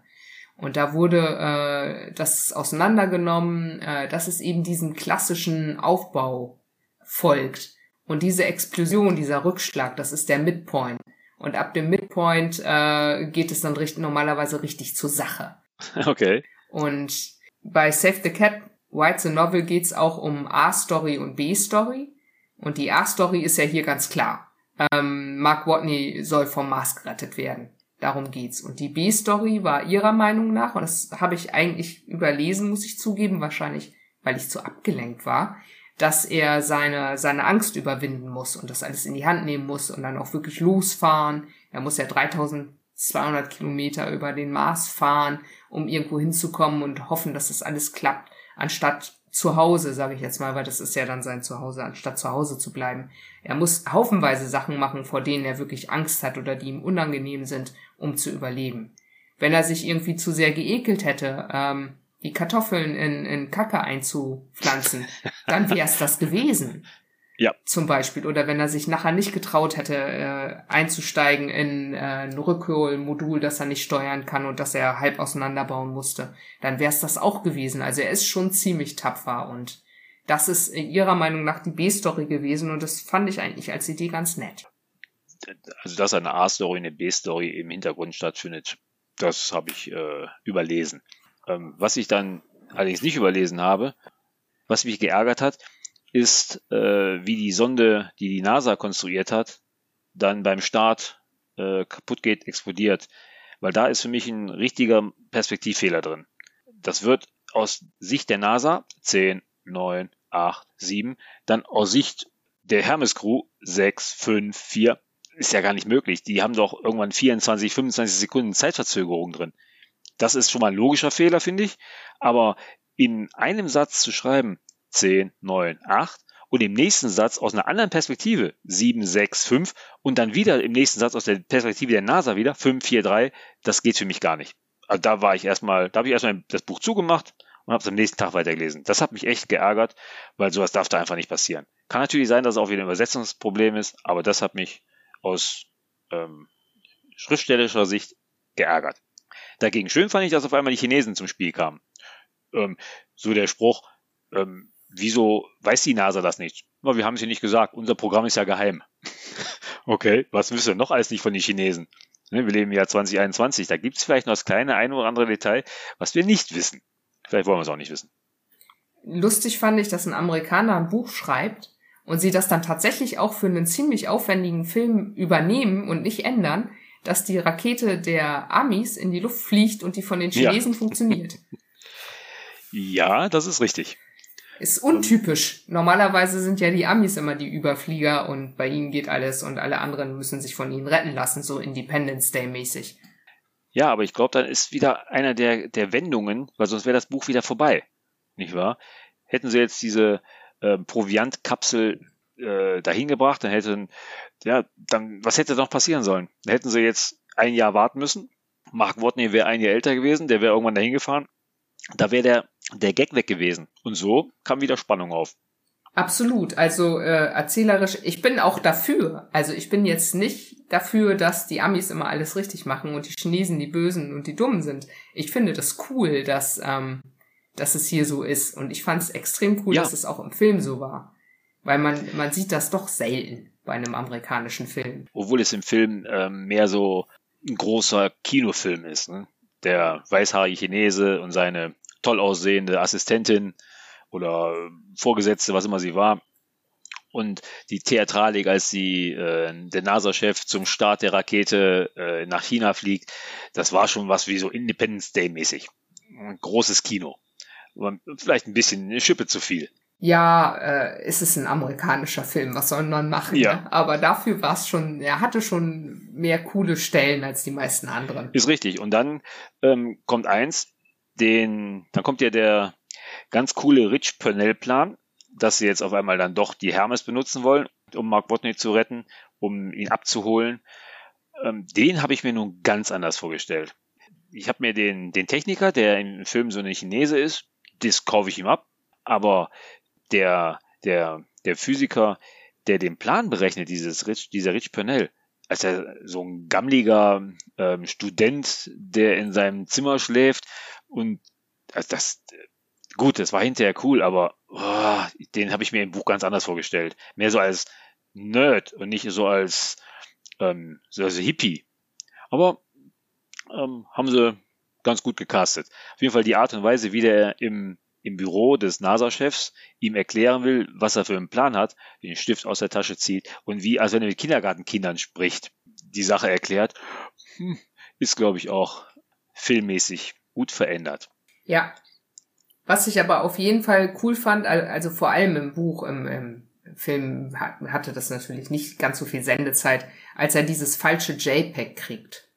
Und da wurde äh, das auseinandergenommen, äh, dass es eben diesem klassischen Aufbau folgt. Und diese Explosion, dieser Rückschlag, das ist der Midpoint. Und ab dem Midpoint äh, geht es dann richtig, normalerweise richtig zur Sache. (laughs) Okay. Und bei Save the Cat, White the Novel geht's auch um A-Story und B-Story. Und die A-Story ist ja hier ganz klar. Ähm, Mark Watney soll vom Mars gerettet werden. Darum geht's. Und die B-Story war ihrer Meinung nach, und das habe ich eigentlich überlesen, muss ich zugeben, wahrscheinlich, weil ich zu abgelenkt war, dass er seine, seine Angst überwinden muss und das alles in die Hand nehmen muss und dann auch wirklich losfahren. Er muss ja 3200 Kilometer über den Mars fahren um irgendwo hinzukommen und hoffen, dass das alles klappt, anstatt zu Hause, sage ich jetzt mal, weil das ist ja dann sein Zuhause, anstatt zu Hause zu bleiben. Er muss haufenweise Sachen machen, vor denen er wirklich Angst hat oder die ihm unangenehm sind, um zu überleben. Wenn er sich irgendwie zu sehr geekelt hätte, ähm, die Kartoffeln in, in Kacke einzupflanzen, dann wäre es das gewesen. Ja. Zum Beispiel. Oder wenn er sich nachher nicht getraut hätte, äh, einzusteigen in äh, ein Rückholmodul, das er nicht steuern kann und das er halb auseinanderbauen musste, dann wäre es das auch gewesen. Also er ist schon ziemlich tapfer und das ist ihrer Meinung nach die B-Story gewesen und das fand ich eigentlich als Idee ganz nett. Also dass eine A-Story, eine B-Story im Hintergrund stattfindet, das habe ich äh, überlesen. Ähm, was ich dann allerdings nicht überlesen habe, was mich geärgert hat, ist, äh, wie die Sonde, die die NASA konstruiert hat, dann beim Start äh, kaputt geht, explodiert. Weil da ist für mich ein richtiger Perspektivfehler drin. Das wird aus Sicht der NASA 10, 9, 8, 7, dann aus Sicht der Hermes Crew 6, 5, 4, ist ja gar nicht möglich. Die haben doch irgendwann 24, 25 Sekunden Zeitverzögerung drin. Das ist schon mal ein logischer Fehler, finde ich. Aber in einem Satz zu schreiben, 10, 9, 8 und im nächsten Satz aus einer anderen Perspektive 7, 6, 5 und dann wieder im nächsten Satz aus der Perspektive der NASA wieder 5, 4, 3, das geht für mich gar nicht. Also da war ich erstmal, da habe ich erstmal das Buch zugemacht und habe es am nächsten Tag weitergelesen. Das hat mich echt geärgert, weil sowas darf da einfach nicht passieren. Kann natürlich sein, dass es auch wieder ein Übersetzungsproblem ist, aber das hat mich aus ähm, schriftstellerischer Sicht geärgert. Dagegen schön fand ich, dass auf einmal die Chinesen zum Spiel kamen. Ähm, so der Spruch, ähm, wieso weiß die NASA das nicht? Na, wir haben es ja nicht gesagt, unser Programm ist ja geheim. (laughs) okay, was wissen wir noch alles nicht von den Chinesen? Ne, wir leben im Jahr 2021, da gibt es vielleicht noch das kleine ein oder andere Detail, was wir nicht wissen. Vielleicht wollen wir es auch nicht wissen. Lustig fand ich, dass ein Amerikaner ein Buch schreibt und sie das dann tatsächlich auch für einen ziemlich aufwendigen Film übernehmen und nicht ändern, dass die Rakete der Amis in die Luft fliegt und die von den Chinesen ja. funktioniert. (laughs) Ja, das ist richtig. Ist untypisch. Normalerweise sind ja die Amis immer die Überflieger und bei ihnen geht alles und alle anderen müssen sich von ihnen retten lassen, so Independence Day mäßig. Ja, aber ich glaube, dann ist wieder einer der, der Wendungen, weil sonst wäre das Buch wieder vorbei. Nicht wahr? Hätten sie jetzt diese äh, Proviantkapsel äh, dahin gebracht, dann hätten, ja, dann, was hätte noch passieren sollen? Da hätten sie jetzt ein Jahr warten müssen. Mark Watney wäre ein Jahr älter gewesen, der wäre irgendwann dahin gefahren. Da wäre der der Gag weg gewesen. Und so kam wieder Spannung auf. Absolut. Also äh, erzählerisch, ich bin auch dafür. Also ich bin jetzt nicht dafür, dass die Amis immer alles richtig machen und die Chinesen die Bösen und die Dummen sind. Ich finde das cool, dass, ähm, dass es hier so ist. Und ich fand es extrem cool, ja. dass es auch im Film so war. Weil man, man sieht das doch selten bei einem amerikanischen Film. Obwohl es im Film ähm, mehr so ein großer Kinofilm ist. Ne? Der weißhaarige Chinese und seine toll aussehende Assistentin oder Vorgesetzte, was immer sie war. Und die Theatralik, als sie äh, der NASA-Chef zum Start der Rakete äh, nach China fliegt, das war schon was wie so Independence Day mäßig. Ein großes Kino. Vielleicht ein bisschen eine Schippe zu viel. Ja, äh, es ist ein amerikanischer Film, was soll man machen? Ja. Ne? Aber dafür war es schon, er hatte schon mehr coole Stellen als die meisten anderen. Ist richtig. Und dann ähm, kommt eins, den, dann kommt ja der ganz coole Rich Purnell Plan, dass sie jetzt auf einmal dann doch die Hermes benutzen wollen, um Mark Watney zu retten, um ihn abzuholen. Ähm, den habe ich mir nun ganz anders vorgestellt. Ich habe mir den, den Techniker, der im Film so eine Chinese ist, das kaufe ich ihm ab. Aber der, der, der Physiker, der den Plan berechnet, dieses Rich, dieser Rich Purnell, als er so ein gammliger ähm, Student, der in seinem Zimmer schläft und also das, gut, das war hinterher cool, aber oh, den habe ich mir im Buch ganz anders vorgestellt. Mehr so als Nerd und nicht so als, ähm, so als Hippie. Aber ähm, haben sie ganz gut gecastet. Auf jeden Fall die Art und Weise, wie der im, im Büro des NASA-Chefs ihm erklären will, was er für einen Plan hat, den Stift aus der Tasche zieht und wie, als wenn er mit Kindergartenkindern spricht, die Sache erklärt, hm, ist, glaube ich, auch filmmäßig gut verändert. Ja. Was ich aber auf jeden Fall cool fand, also vor allem im Buch, im, im Film hatte das natürlich nicht ganz so viel Sendezeit, als er dieses falsche JPEG kriegt.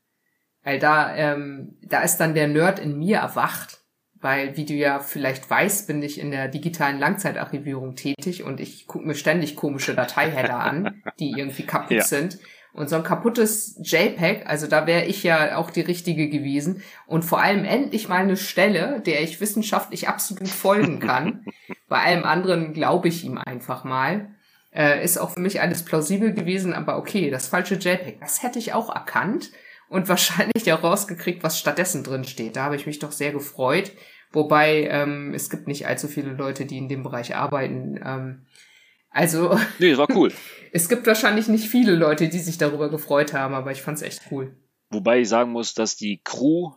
Weil da, ähm, da ist dann der Nerd in mir erwacht. Weil, wie du ja vielleicht weißt, bin ich in der digitalen Langzeitarchivierung tätig und ich gucke mir ständig komische Dateiheader an, die irgendwie kaputt ja. sind. Und so ein kaputtes JPEG, also da wäre ich ja auch die richtige gewesen. Und vor allem endlich mal eine Stelle, der ich wissenschaftlich absolut folgen kann. (laughs) Bei allem anderen glaube ich ihm einfach mal. Äh, ist auch für mich alles plausibel gewesen, aber okay, das falsche JPEG, das hätte ich auch erkannt und wahrscheinlich (laughs) ja rausgekriegt, was stattdessen drin steht. Da habe ich mich doch sehr gefreut. Wobei ähm, es gibt nicht allzu viele Leute, die in dem Bereich arbeiten. Ähm, also. (laughs) Nee, das war cool. es gibt wahrscheinlich nicht viele Leute, die sich darüber gefreut haben, aber ich fand's echt cool. Wobei ich sagen muss, dass die Crew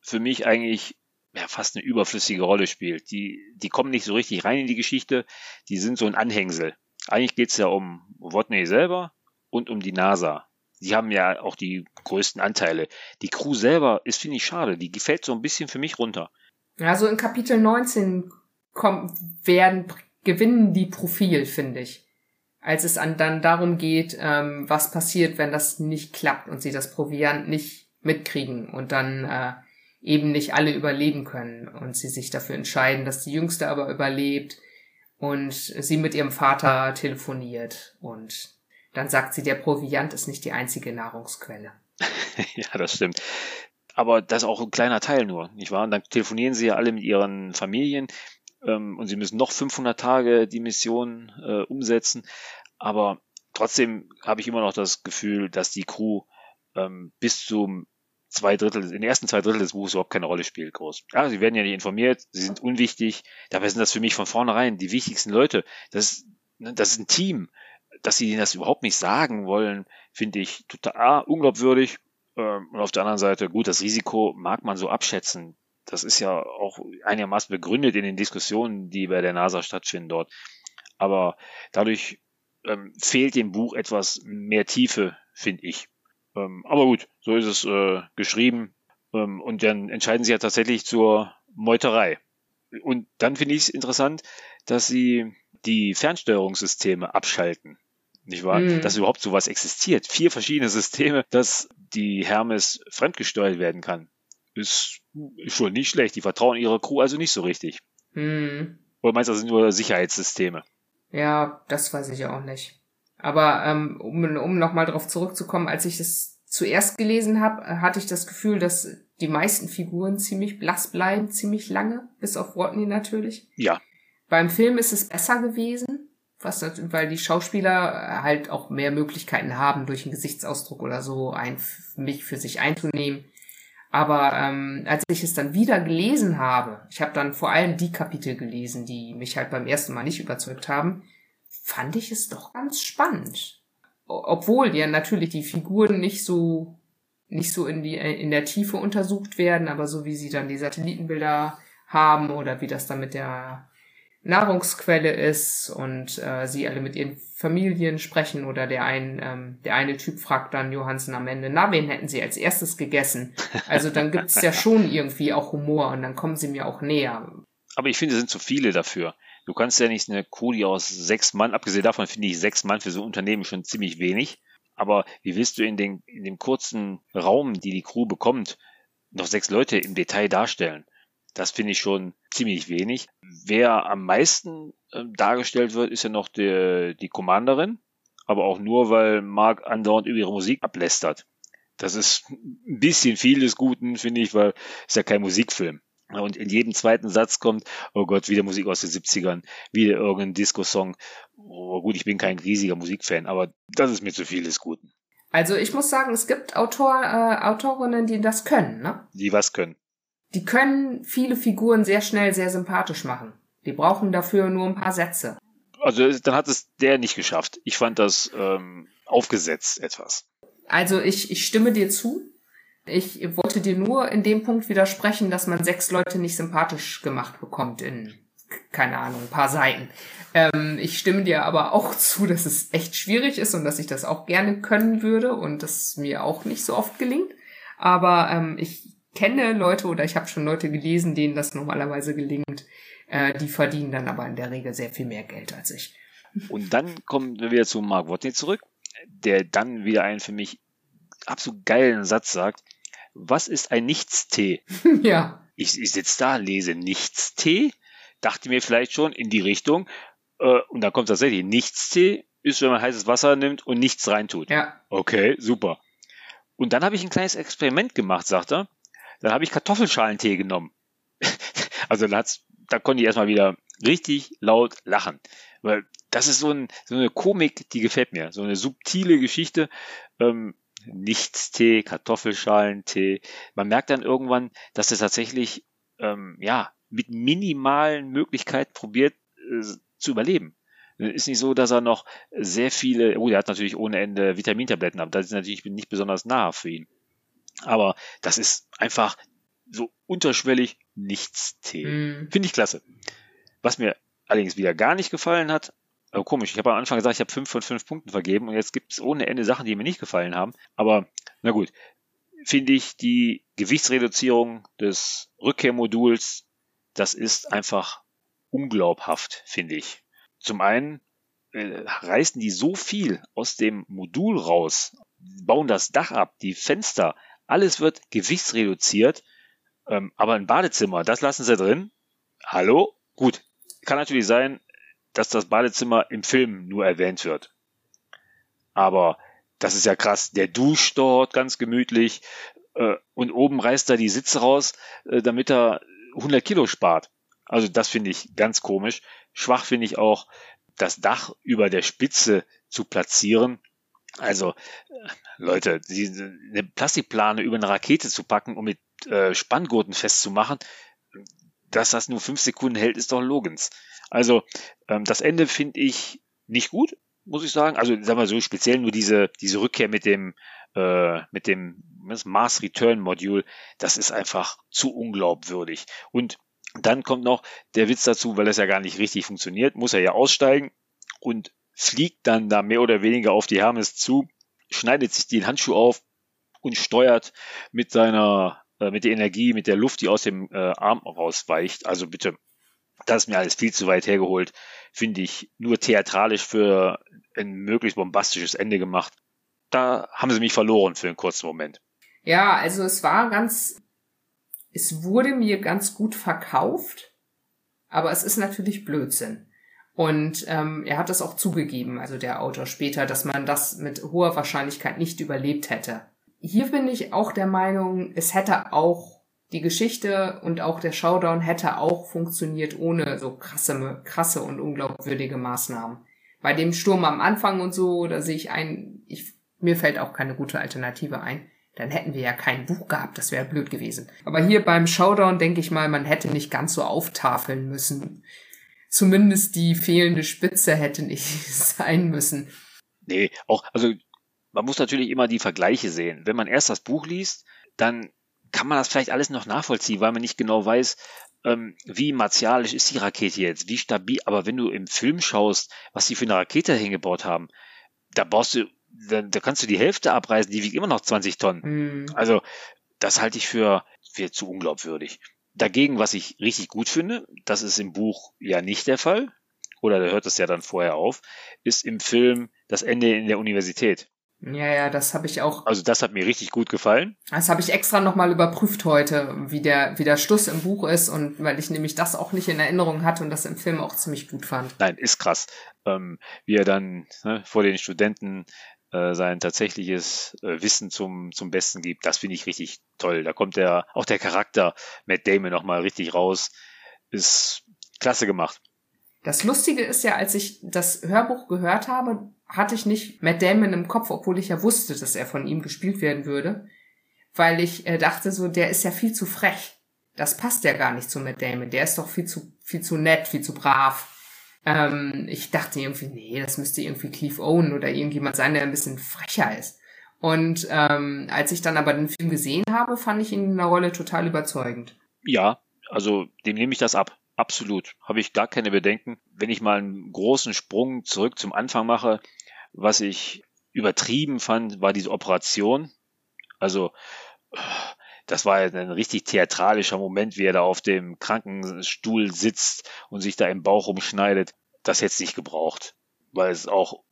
für mich eigentlich ja, fast eine überflüssige Rolle spielt. Die, die kommen nicht so richtig rein in die Geschichte, die sind so ein Anhängsel. Eigentlich geht's ja um Watney selber und um die NASA. Die haben ja auch die größten Anteile. Die Crew selber ist, finde ich, schade. Die gefällt so ein bisschen für mich runter. Ja, so in Kapitel 19 kommt, werden gewinnen die Profil, finde ich. Als es an, dann darum geht, ähm, was passiert, wenn das nicht klappt und sie das Proviant nicht mitkriegen und dann äh, eben nicht alle überleben können und sie sich dafür entscheiden, dass die Jüngste aber überlebt und sie mit ihrem Vater telefoniert und dann sagt sie, der Proviant ist nicht die einzige Nahrungsquelle. (laughs) ja, das stimmt. Aber das ist auch ein kleiner Teil nur, nicht wahr? Und dann telefonieren sie ja alle mit ihren Familien ähm, und sie müssen noch 500 Tage die Mission äh, umsetzen. Aber trotzdem habe ich immer noch das Gefühl, dass die Crew ähm, bis zum zwei Drittel, in den ersten zwei Drittel des Buches überhaupt keine Rolle spielt, groß. Ja, sie werden ja nicht informiert, sie sind unwichtig. Dabei sind das für mich von vornherein die wichtigsten Leute. Das, ne, das ist ein Team. Dass sie ihnen das überhaupt nicht sagen wollen, finde ich total ah, unglaubwürdig. Ähm, und auf der anderen Seite, gut, das Risiko mag man so abschätzen. Das ist ja auch einigermaßen begründet in den Diskussionen, die bei der NASA stattfinden dort. Aber dadurch ähm, fehlt dem Buch etwas mehr Tiefe, finde ich. Ähm, aber gut, so ist es äh, geschrieben. Ähm, und dann entscheiden sie ja tatsächlich zur Meuterei. Und dann finde ich es interessant, dass sie die Fernsteuerungssysteme abschalten. Nicht wahr? Mhm. Dass überhaupt sowas existiert. Vier verschiedene Systeme, dass die Hermes fremdgesteuert werden kann. Ist, schon nicht schlecht. Die vertrauen ihrer Crew also nicht so richtig. Mhm. Oder meinst du, das sind nur Sicherheitssysteme? Ja, das weiß ich auch nicht. Aber ähm, um, um nochmal darauf zurückzukommen, als ich es zuerst gelesen habe, hatte ich das Gefühl, dass die meisten Figuren ziemlich blass bleiben, ziemlich lange, bis auf Rodney natürlich. Ja. Beim Film ist es besser gewesen, was, weil die Schauspieler halt auch mehr Möglichkeiten haben, durch einen Gesichtsausdruck oder so ein, mich für sich einzunehmen. Aber ähm, als ich es dann wieder gelesen habe, ich habe dann vor allem die Kapitel gelesen, die mich halt beim ersten Mal nicht überzeugt haben, fand ich es doch ganz spannend. Obwohl ja natürlich die Figuren nicht so nicht so in die in der Tiefe untersucht werden, aber so wie sie dann die Satellitenbilder haben oder wie das dann mit der Nahrungsquelle ist und äh, sie alle mit ihren Familien sprechen oder der ein ähm, der eine Typ fragt dann Johansen am Ende, na wen hätten sie als erstes gegessen? Also dann gibt's ja (laughs) schon irgendwie auch Humor und dann kommen sie mir auch näher. Aber ich finde, es sind zu viele dafür. Du kannst ja nicht eine Crew, die aus sechs Mann, abgesehen davon finde ich sechs Mann für so ein Unternehmen schon ziemlich wenig. Aber wie willst du in, den, in dem kurzen Raum, die die Crew bekommt, noch sechs Leute im Detail darstellen? Das finde ich schon ziemlich wenig. Wer am meisten äh, dargestellt wird, ist ja noch die, die Commanderin. Aber auch nur, weil Mark andauernd über ihre Musik ablästert. Das ist ein bisschen viel des Guten, finde ich, weil es ja kein Musikfilm. Und in jedem zweiten Satz kommt, oh Gott, wieder Musik aus den 70ern, wieder irgendein Disco-Song. Oh gut, ich bin kein riesiger Musikfan, aber das ist mir zu viel des Guten. Also ich muss sagen, es gibt Autor, äh, Autorinnen, die das können, ne? Die was können? Die können viele Figuren sehr schnell sehr sympathisch machen. Die brauchen dafür nur ein paar Sätze. Also dann hat es der nicht geschafft. Ich fand das ähm, aufgesetzt etwas. Also ich, ich stimme dir zu. Ich wollte dir nur in dem Punkt widersprechen, dass man sechs Leute nicht sympathisch gemacht bekommt in, keine Ahnung, ein paar Seiten. Ähm, ich stimme dir aber auch (laughs) zu, dass es echt schwierig ist und dass ich das auch gerne können würde und das mir auch nicht so oft gelingt. Aber ähm, ich kenne Leute oder ich habe schon Leute gelesen, denen das normalerweise gelingt. Äh, die verdienen dann aber in der Regel sehr viel mehr Geld als ich. Und dann kommen wir wieder zu Mark Watney zurück, der dann wieder einen für mich absolut geilen Satz sagt was ist ein Nichtstee? (laughs) ja. Ich, ich sitze da, lese Nichtstee, dachte mir vielleicht schon in die Richtung, äh, und dann kommt tatsächlich Nichtstee, ist, wenn man heißes Wasser nimmt und nichts reintut. Ja. Okay, super. Und dann habe ich ein kleines Experiment gemacht, sagt er. Dann habe ich Kartoffelschalentee genommen. (laughs) also dann hat's, da konnte ich erstmal wieder richtig laut lachen. Weil das ist so, ein, so eine Komik, die gefällt mir. So eine subtile Geschichte. Ähm, Nichtstee, Kartoffelschalentee. Man merkt dann irgendwann, dass er tatsächlich ähm, ja mit minimalen Möglichkeiten probiert äh, zu überleben. Ist nicht so, dass er noch sehr viele, oh, er hat natürlich ohne Ende Vitamintabletten, aber das ist natürlich nicht besonders nah für ihn. Aber das ist einfach so unterschwellig Nichtstee. Mm. Finde ich klasse. Was mir allerdings wieder gar nicht gefallen hat, Oh, komisch, ich habe am Anfang gesagt, ich habe fünf von fünf Punkten vergeben und jetzt gibt es ohne Ende Sachen, die mir nicht gefallen haben. Aber na gut, finde ich die Gewichtsreduzierung des Rückkehrmoduls, das ist einfach unglaubhaft, finde ich. Zum einen äh, reißen die so viel aus dem Modul raus, bauen das Dach ab, die Fenster, alles wird gewichtsreduziert, ähm, aber ein Badezimmer, das lassen sie drin. Hallo? Gut, kann natürlich sein, dass das Badezimmer im Film nur erwähnt wird. Aber das ist ja krass. Der duscht dort ganz gemütlich äh, und oben reißt er die Sitze raus, äh, damit er 100 Kilo spart. Also das finde ich ganz komisch. Schwach finde ich auch, das Dach über der Spitze zu platzieren. Also, Leute, die, eine Plastikplane über eine Rakete zu packen, um mit äh, Spanngurten festzumachen, dass das nur fünf Sekunden hält, ist doch Logens. Also, ähm, das Ende finde ich nicht gut, muss ich sagen. Also, sagen wir so, speziell nur diese, diese Rückkehr mit dem, äh, mit dem Mars Return Modul, das ist einfach zu unglaubwürdig. Und dann kommt noch der Witz dazu, weil das ja gar nicht richtig funktioniert, muss er ja aussteigen und fliegt dann da mehr oder weniger auf die Hermes zu, schneidet sich den Handschuh auf und steuert mit seiner, äh, mit der Energie, mit der Luft, die aus dem äh, Arm rausweicht. Also bitte, das ist mir alles viel zu weit hergeholt. Finde ich nur theatralisch für ein möglichst bombastisches Ende gemacht. Da haben sie mich verloren für einen kurzen Moment. Ja, also es war ganz, es wurde mir ganz gut verkauft, aber es ist natürlich Blödsinn. Und ähm, er hat das auch zugegeben, also der Autor später, dass man das mit hoher Wahrscheinlichkeit nicht überlebt hätte. Hier bin ich auch der Meinung, es hätte auch die Geschichte und auch der Showdown hätte auch funktioniert ohne so krasse, krasse und unglaubwürdige Maßnahmen. Bei dem Sturm am Anfang und so, da sehe ich ein, ich, mir fällt auch keine gute Alternative ein. Dann hätten wir ja kein Buch gehabt, das wäre blöd gewesen. Aber hier beim Showdown denke ich mal, man hätte nicht ganz so auftafeln müssen zumindest die fehlende Spitze hätte nicht (laughs) sein müssen. Nee, auch, also man muss natürlich immer die Vergleiche sehen. Wenn man erst das Buch liest, dann kann man das vielleicht alles noch nachvollziehen, weil man nicht genau weiß, ähm, wie martialisch ist die Rakete jetzt, wie stabil. Aber wenn du im Film schaust, was sie für eine Rakete hingebaut haben, da baust du, da, da kannst du die Hälfte abreißen, die wiegt immer noch 20 Tonnen. Mhm. Also das halte ich für, für zu unglaubwürdig. Dagegen, was ich richtig gut finde, das ist im Buch ja nicht der Fall, oder da hört es ja dann vorher auf, ist im Film das Ende in der Universität. Ja, ja, das habe ich auch. Also das hat mir richtig gut gefallen. Das habe ich extra nochmal überprüft heute, wie der, wie der Schluss im Buch ist und weil ich nämlich das auch nicht in Erinnerung hatte und das im Film auch ziemlich gut fand. Nein, ist krass. Ähm, wie er dann ne, vor den Studenten äh, sein tatsächliches äh, Wissen zum, zum Besten gibt. Das finde ich richtig toll. Da kommt der, auch der Charakter Matt Damon nochmal richtig raus. Ist klasse gemacht. Das Lustige ist ja, als ich das Hörbuch gehört habe, hatte ich nicht Matt Damon im Kopf, obwohl ich ja wusste, dass er von ihm gespielt werden würde, weil ich äh, dachte so, der ist ja viel zu frech. Das passt ja gar nicht zu Matt Damon. Der ist doch viel zu, viel zu nett, viel zu brav. Ähm, ich dachte irgendwie, nee, das müsste irgendwie Cleve Owen oder irgendjemand sein, der ein bisschen frecher ist. Und ähm, als ich dann aber den Film gesehen habe, fand ich ihn in der Rolle total überzeugend. Ja, also dem nehme ich das ab. Absolut. Habe ich gar keine Bedenken. Wenn ich mal einen großen Sprung zurück zum Anfang mache, was ich übertrieben fand, war diese Operation. Also, das war ein richtig theatralischer Moment, wie er da auf dem Krankenstuhl sitzt und sich da im Bauch umschneidet. Das hätte es nicht gebraucht, weil es auch,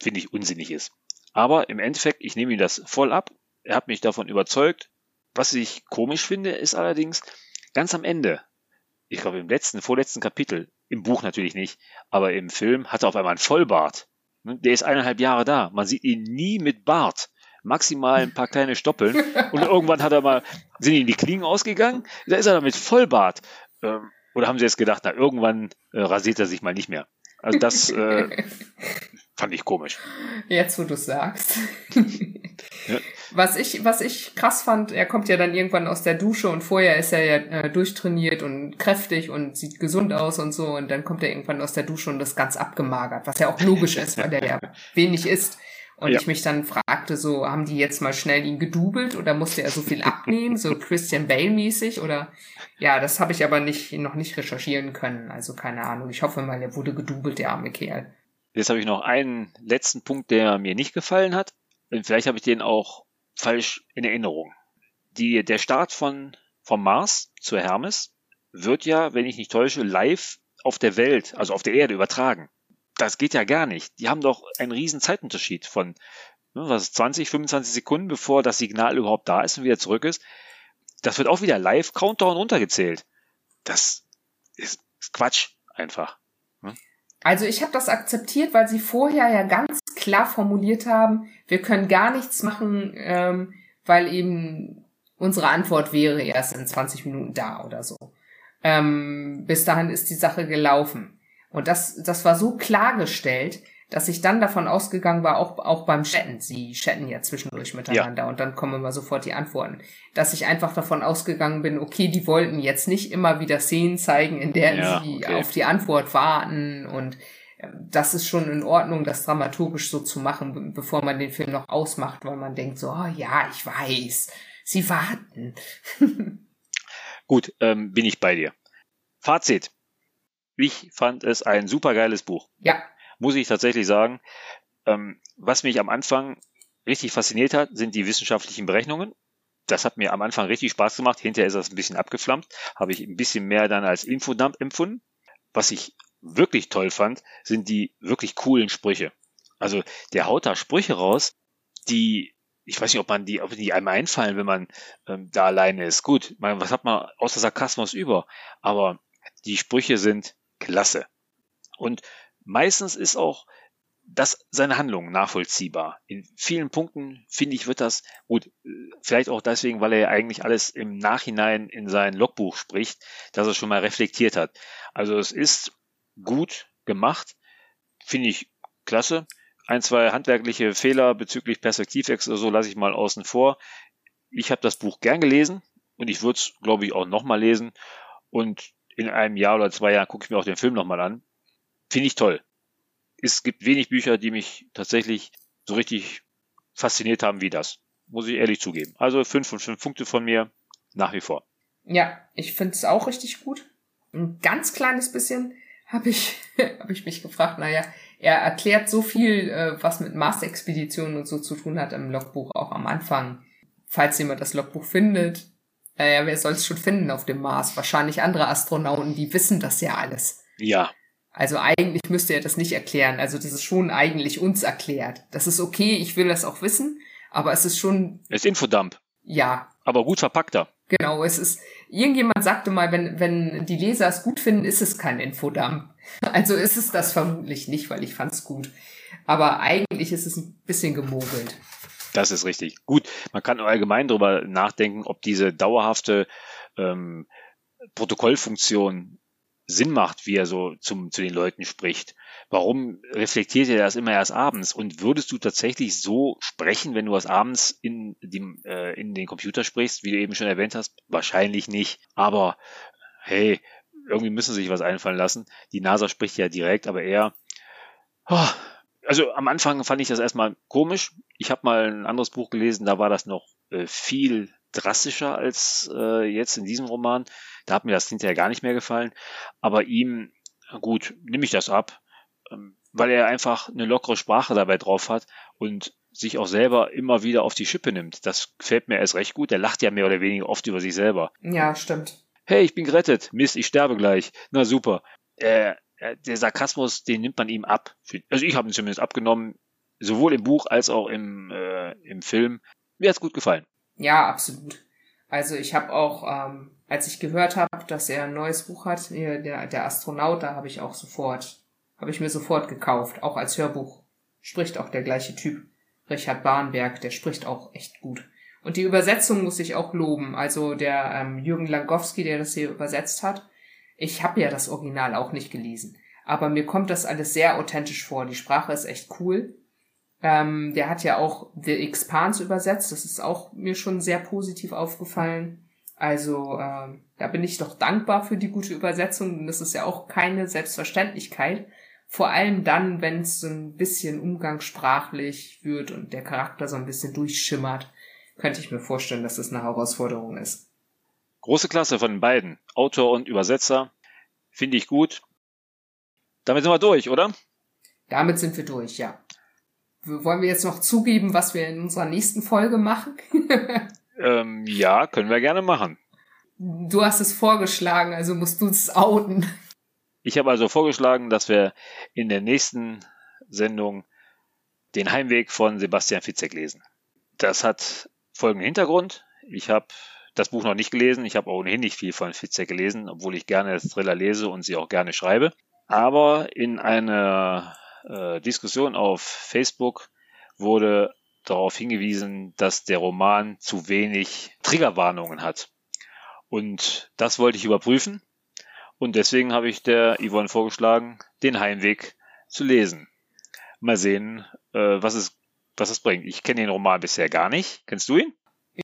finde ich, unsinnig ist. Aber im Endeffekt, ich nehme ihm das voll ab. Er hat mich davon überzeugt. Was ich komisch finde, ist allerdings ganz am Ende, ich glaube im letzten, vorletzten Kapitel, im Buch natürlich nicht, aber im Film hat er auf einmal einen Vollbart. Der ist eineinhalb Jahre da. Man sieht ihn nie mit Bart maximal ein paar kleine Stoppeln. Und irgendwann hat er mal, sind ihm die Klingen ausgegangen, da ist er dann mit Vollbart. Ähm, oder haben sie jetzt gedacht, na, irgendwann äh, rasiert er sich mal nicht mehr. Also das äh, (laughs) fand ich komisch. Jetzt, wo du sagst. ja. Was ich, was ich krass fand, er kommt ja dann irgendwann aus der Dusche und vorher ist er ja äh, durchtrainiert und kräftig und sieht gesund aus und so und dann kommt er irgendwann aus der Dusche und ist ganz abgemagert, was ja auch logisch ist, weil er ja (laughs) wenig isst. Und ja. ich mich dann fragte, so, haben die jetzt mal schnell ihn gedubelt oder musste er so viel abnehmen, so (laughs) Christian Bale-mäßig oder, ja, das habe ich aber nicht, noch nicht recherchieren können, also keine Ahnung. Ich hoffe mal, er wurde gedubelt, der arme Kerl. Jetzt habe ich noch einen letzten Punkt, der mir nicht gefallen hat. Und vielleicht habe ich den auch falsch in Erinnerung. Die, der Start von, vom Mars zur Hermes wird ja, wenn ich nicht täusche, live auf der Welt, also auf der Erde übertragen das geht ja gar nicht. Die haben doch einen riesen Zeitunterschied von ne, was 20, 25 Sekunden, bevor das Signal überhaupt da ist und wieder zurück ist. Das wird auch wieder live Countdown runtergezählt. Das ist Quatsch einfach. Hm? Also ich habe das akzeptiert, weil sie vorher ja ganz klar formuliert haben, wir können gar nichts machen, ähm, weil eben unsere Antwort wäre erst in 20 Minuten da oder so. Ähm, bis dahin ist die Sache gelaufen. Und das, das war so klargestellt, dass ich dann davon ausgegangen war, auch, auch beim Chatten, sie chatten ja zwischendurch miteinander ja. und dann kommen immer sofort die Antworten, dass ich einfach davon ausgegangen bin, okay, die wollten jetzt nicht immer wieder Szenen zeigen, in der ja, sie okay. auf die Antwort warten und äh, das ist schon in Ordnung, das dramaturgisch so zu machen, bevor man den Film noch ausmacht, weil man denkt so, oh, ja, ich weiß, sie warten. (laughs) Gut, ähm, bin ich bei dir. Fazit. Ich fand es ein supergeiles Buch. Ja, muss ich tatsächlich sagen. Ähm, was mich am Anfang richtig fasziniert hat, sind die wissenschaftlichen Berechnungen. Das hat mir am Anfang richtig Spaß gemacht. Hinterher ist das ein bisschen abgeflammt. Habe ich ein bisschen mehr dann als Infodump empfunden. Was ich wirklich toll fand, sind die wirklich coolen Sprüche. Also der haut da Sprüche raus, die, ich weiß nicht, ob man die, ob die einem einfallen, wenn man ähm, da alleine ist. Gut, man, was hat man außer Sarkasmus über? Aber die Sprüche sind klasse. Und Meistens ist auch das seine Handlung nachvollziehbar. In vielen Punkten finde ich, wird das gut, vielleicht auch deswegen, weil er eigentlich alles im Nachhinein in sein Logbuch spricht, dass er schon mal reflektiert hat. Also es ist gut gemacht, finde ich klasse. Ein, zwei handwerkliche Fehler bezüglich Perspektivwechsel oder so lasse ich mal außen vor. Ich habe das Buch gern gelesen und ich würde es, glaube ich, auch nochmal lesen. Und in einem Jahr oder zwei Jahren gucke ich mir auch den Film nochmal an. Finde ich toll. Es gibt wenig Bücher, die mich tatsächlich so richtig fasziniert haben wie das. Muss ich ehrlich zugeben. Also fünf von fünf Punkte von mir nach wie vor. Ja, ich finde es auch richtig gut. Ein ganz kleines bisschen habe ich, (laughs) hab ich mich gefragt, naja, er erklärt so viel, äh, was mit Mars-Expeditionen und so zu tun hat im Logbuch, auch am Anfang. Falls jemand das Logbuch findet, naja, wer soll es schon finden auf dem Mars? Wahrscheinlich andere Astronauten, die wissen das ja alles. Ja, also eigentlich müsste er das nicht erklären. Also das ist schon eigentlich uns erklärt. Das ist okay, ich will das auch wissen, aber es ist schon. Es ist Infodump. Ja. Aber gut verpackter. Genau, es ist, irgendjemand sagte mal, wenn, wenn die Leser es gut finden, ist es kein Infodump. (laughs) Also ist es das vermutlich nicht, weil ich fand's gut. Aber eigentlich ist es ein bisschen gemogelt. Das ist richtig. Gut, man kann allgemein darüber nachdenken, ob diese dauerhafte ähm, Protokollfunktion Sinn macht, wie er so zum, zu den Leuten spricht. Warum reflektiert er das immer erst abends? Und würdest du tatsächlich so sprechen, wenn du das abends in, dem, äh, in den Computer sprichst, wie du eben schon erwähnt hast? Wahrscheinlich nicht. Aber hey, irgendwie müssen sie sich was einfallen lassen. Die NASA spricht ja direkt, aber er. Oh, also am Anfang fand ich das erstmal komisch. Ich habe mal ein anderes Buch gelesen, da war das noch äh, viel drastischer als äh, jetzt in diesem Roman. Da hat mir das hinterher gar nicht mehr gefallen. Aber ihm, gut, nehme ich das ab, ähm, weil er einfach eine lockere Sprache dabei drauf hat und sich auch selber immer wieder auf die Schippe nimmt. Das gefällt mir erst recht gut. Er lacht ja mehr oder weniger oft über sich selber. Ja, stimmt. Hey, ich bin gerettet. Mist, ich sterbe gleich. Na super. Äh, der Sarkasmus, den nimmt man ihm ab. Also ich habe ihn zumindest abgenommen, sowohl im Buch als auch im, äh, im Film. Mir hat's gut gefallen. Ja, absolut. Also ich habe auch, ähm, als ich gehört habe, dass er ein neues Buch hat, der, der Astronaut, da habe ich auch sofort, habe ich mir sofort gekauft, auch als Hörbuch. Spricht auch der gleiche Typ. Richard Barnberg, der spricht auch echt gut. Und die Übersetzung muss ich auch loben. Also der ähm, Jürgen Langowski, der das hier übersetzt hat. Ich habe ja das Original auch nicht gelesen. Aber mir kommt das alles sehr authentisch vor. Die Sprache ist echt cool. Ähm, der hat ja auch The Expanse übersetzt. Das ist auch mir schon sehr positiv aufgefallen. Also ähm, da bin ich doch dankbar für die gute Übersetzung. Das ist ja auch keine Selbstverständlichkeit. Vor allem dann, wenn es so ein bisschen umgangssprachlich wird und der Charakter so ein bisschen durchschimmert, könnte ich mir vorstellen, dass das eine Herausforderung ist. Große Klasse von den beiden, Autor und Übersetzer. Finde ich gut. Damit sind wir durch, oder? Damit sind wir durch, ja. Wollen wir jetzt noch zugeben, was wir in unserer nächsten Folge machen? (laughs) ähm, ja, können wir gerne machen. Du hast es vorgeschlagen, also musst du es outen. Ich habe also vorgeschlagen, dass wir in der nächsten Sendung den Heimweg von Sebastian Fitzek lesen. Das hat folgenden Hintergrund. Ich habe das Buch noch nicht gelesen. Ich habe ohnehin nicht viel von Fitzek gelesen, obwohl ich gerne Thriller lese und sie auch gerne schreibe. Aber in einer äh, Diskussion auf Facebook wurde darauf hingewiesen, dass der Roman zu wenig Triggerwarnungen hat. Und das wollte ich überprüfen. Und deswegen habe ich der Yvonne vorgeschlagen, den Heimweg zu lesen. Mal sehen, äh, was, es, was es bringt. Ich kenne den Roman bisher gar nicht. Kennst du ihn?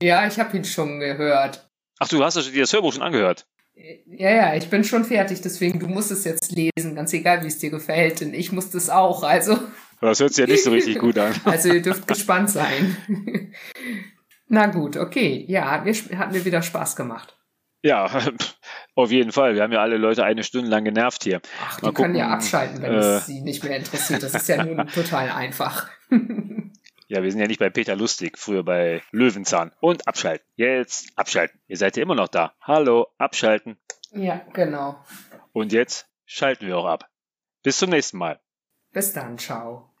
Ja, ich habe ihn schon gehört. Ach, du hast dir das Hörbuch schon angehört? Ja, ja, ich bin schon fertig, deswegen du musst es jetzt lesen, ganz egal, wie es dir gefällt. Und ich muss das auch, also. Das hört sich ja nicht so richtig gut an. (laughs) Also ihr dürft gespannt sein. (laughs) Na gut, okay. Ja, hat mir, hat mir wieder Spaß gemacht. Ja, (laughs) auf jeden Fall. Wir haben ja alle Leute eine Stunde lang genervt hier. Ach, die Mal können ja abschalten, wenn äh, es sie nicht mehr interessiert. Das ist ja nun total einfach. Ja, wir sind ja nicht bei Peter Lustig, früher bei Löwenzahn. Und abschalten. Jetzt abschalten. Ihr seid ja immer noch da. Hallo, abschalten. Ja, genau. Und jetzt schalten wir auch ab. Bis zum nächsten Mal. Bis dann, ciao.